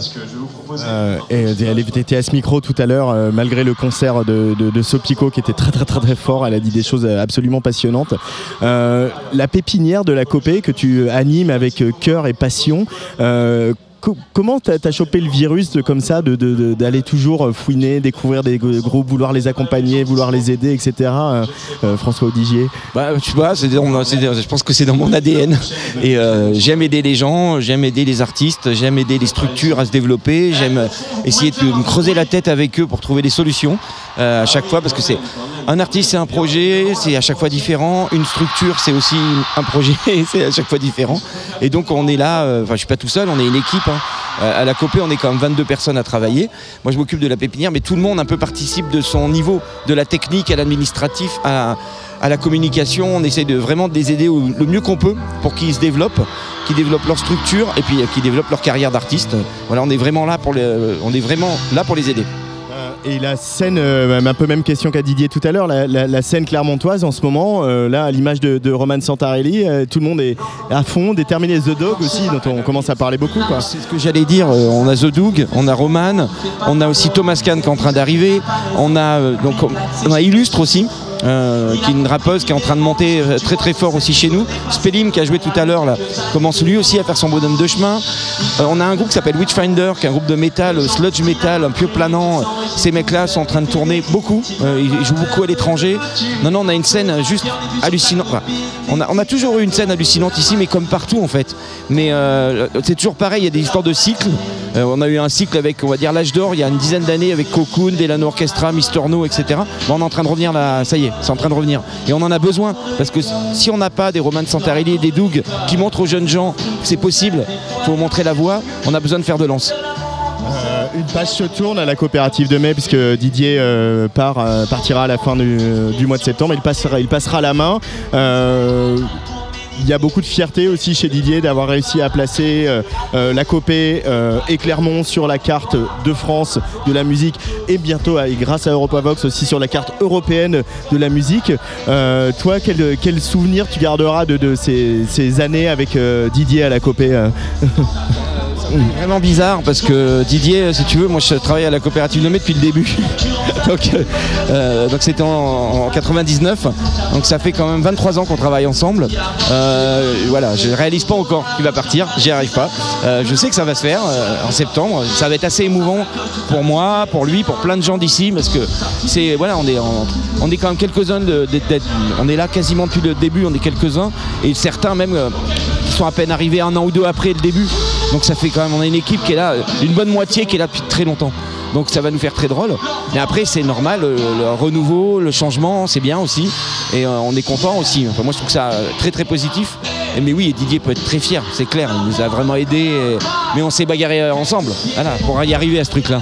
Euh, et elle était à ce micro tout à l'heure, euh, malgré le concert de, de, Sopico qui était très très très très fort. Elle a dit des choses euh, absolument passionnantes. Euh, la pépinière de la Copée que tu animes avec euh, cœur et passion. Co- Comment t'as as chopé le virus comme ça, d'aller toujours euh, fouiner, découvrir des groupes, vouloir les accompagner, vouloir les aider, etc. euh, euh, François Audigier? Bah, tu vois, je pense que c'est dans mon ADN. Et j'aime aider les gens, j'aime aider les artistes, j'aime aider les structures à se développer, j'aime essayer de me creuser la tête avec eux pour trouver des solutions euh, à chaque fois parce que c'est un artiste, c'est un projet, c'est à chaque fois différent. Une structure, c'est aussi un projet, c'est à chaque fois différent. Et donc on est là, euh, enfin je suis pas tout seul, on est une équipe. hein. Euh, à la Copée, on est quand même 22 personnes à travailler. Moi, je m'occupe de la pépinière, mais tout le monde un peu participe de son niveau, de la technique à l'administratif, à, à la communication. On essaye de vraiment de les aider au- le mieux qu'on peut pour qu'ils se développent, qu'ils développent leur structure et puis qu'ils développent leur carrière d'artiste. Voilà, on est vraiment là pour les, on est vraiment là pour les aider. Et la scène, euh, un peu même question qu'à Didier tout à l'heure, la, scène clermontoise en ce moment, euh, là à l'image de, Roman Santarelli, euh, tout le monde est à fond, déterminé. The Dog aussi, dont on commence à parler beaucoup. C'est ce que j'allais dire. On a The Doug, on a Roman, on a aussi Thomas Kahn qui est en train d'arriver, on on a Illustre aussi. Euh, qui est une rappeuse qui est en train de monter euh, très très fort aussi chez nous. Spelim qui a joué tout à l'heure là commence lui aussi à faire son bonhomme de chemin. Euh, on a un groupe qui s'appelle Witchfinder qui est un groupe de métal, sludge metal, un peu planant. Ces mecs-là sont en train de tourner beaucoup. Ils jouent beaucoup à l'étranger. Non non, on a une scène juste hallucinante. On, a, toujours eu une scène hallucinante ici, mais comme partout en fait. Mais c'est toujours pareil, il y a des histoires de cycles. On a eu un cycle avec, on va dire, l'âge d'or, il y a une dizaine d'années avec Cocoon, Delano Orchestra, Mister No, etc. On est en train de revenir là, ça y est, c'est en train de revenir. Et on en a besoin, parce que si on n'a pas des Roman Santarelli et des Doug qui montrent aux jeunes gens que c'est possible, il faut montrer la voie, on a besoin de faire de lance. Euh, une page se tourne à la coopérative de mai puisque Didier euh, part, euh, partira à la fin du, du mois de septembre. Il passera, il passera la main. Il y a beaucoup de fierté aussi chez Didier d'avoir réussi à placer euh, euh, la Copée euh, et Clermont sur la carte de France de la musique et bientôt, grâce à Europavox aussi sur la carte européenne de la musique. Euh, toi, quel, souvenir tu garderas de, ces, ces années avec Didier à la Copée euh Vraiment bizarre parce que Didier, si tu veux, moi je travaille à la coopérative mai depuis le début. donc euh, euh, donc c'était en, en 99. Donc ça fait quand même 23 ans qu'on travaille ensemble. Euh, voilà, je réalise pas encore qu'il va partir, j'y arrive pas. Euh, je sais que ça va se faire euh, en septembre. Ça va être assez émouvant pour moi, pour lui, pour plein de gens d'ici parce que c'est voilà, on est on est quand même quelques-uns on est là quasiment depuis le début, on est quelques-uns et certains même euh, qui sont à peine arrivés un an ou deux après le début. Donc ça fait quand même, on a une équipe qui est là, une bonne moitié qui est là depuis très longtemps. Donc ça va nous faire très drôle. Mais après c'est normal, le, le renouveau, le changement, c'est bien aussi. Et euh, on est content aussi. Enfin, moi, je trouve ça euh, très très positif. Et, mais oui, Didier peut être très fier, c'est clair. Il nous a vraiment aidés. Mais on s'est bagarré euh, ensemble. Voilà, pour y arriver à ce truc-là.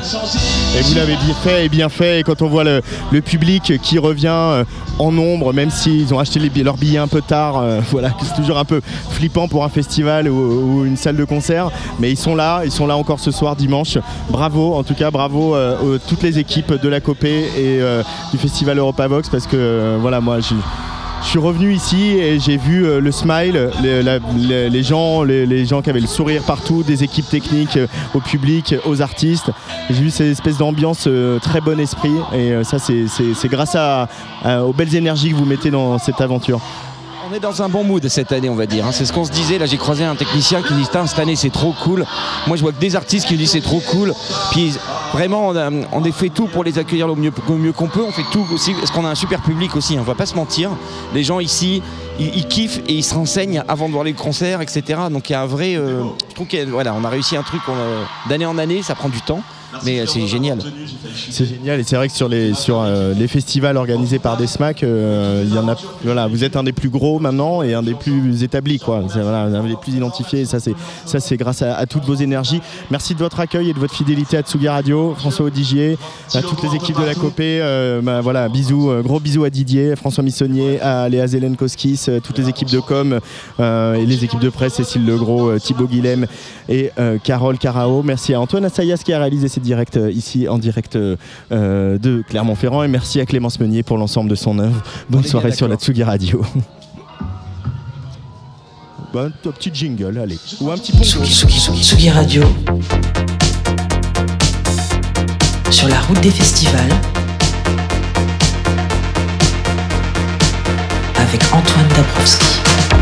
Et vous l'avez bien fait et bien fait. Et quand on voit le, public qui revient euh, en nombre, même s'ils ont acheté les leurs billets un peu tard, euh, voilà, c'est toujours un peu flippant pour un festival ou, une salle de concert. Mais ils sont là, ils sont là encore ce soir dimanche. Bravo, en tout cas, bravo euh, toutes les équipes de la Copé et du festival Europavox parce que voilà, moi, je je suis revenu ici et j'ai vu euh, le smile, les, gens, les, gens qui avaient le sourire partout, des équipes techniques euh, au public, aux artistes. J'ai vu cette espèce d'ambiance euh, très bon esprit et euh, ça c'est- grâce aux belles énergies que vous mettez dans cette aventure. On est dans un bon mood cette année, on va dire. hein. C'est ce qu'on se disait. Là, j'ai croisé un technicien qui dit cette année c'est trop cool. Moi, je vois que des artistes qui disent c'est trop cool. Puis vraiment, on a, fait tout pour les accueillir le mieux, qu'on peut. On fait tout aussi parce qu'on a un super public aussi. hein. On va pas se mentir. Les gens ici, ils, kiffent et ils se renseignent avant de voir les concerts, etc. Donc il y a un vrai. euh, je trouve qu'on a réussi un truc a- d'année en année. Ça prend du temps, mais euh, c'est génial. C'est génial et c'est vrai que sur les, sur, euh, les festivals organisés par des SMAC, euh, il y en a, voilà, vous êtes un des plus gros maintenant et un des plus établis. Quoi. Voilà, un des plus identifiés et ça c'est, ça, c'est grâce à, à toutes vos énergies. Merci de votre accueil et de votre fidélité à Tsugi Radio, François Odigier, à toutes les équipes de la Copé. euh, bah, voilà, bisous, gros bisous à Didier, François Missonnier, à Léa Zelenkowskis, euh, toutes les équipes de com et les équipes de presse, Cécile Legros, Thibaut Guilhem et Carole Carao. Merci à Antoine Assayas qui a réalisé ces directs euh, ici en direct euh, euh, de Clermont-Ferrand et merci à Clémence Meunier pour l'ensemble de son œuvre. Bonne soirée sur la. Tsugi Radio. Bon, un petit jingle, allez. Ou un petit pongo. Tsugi, Tsugi, Tsugi, Tsugi Radio. Sur la route des festivals. Avec Antoine Dabrowski.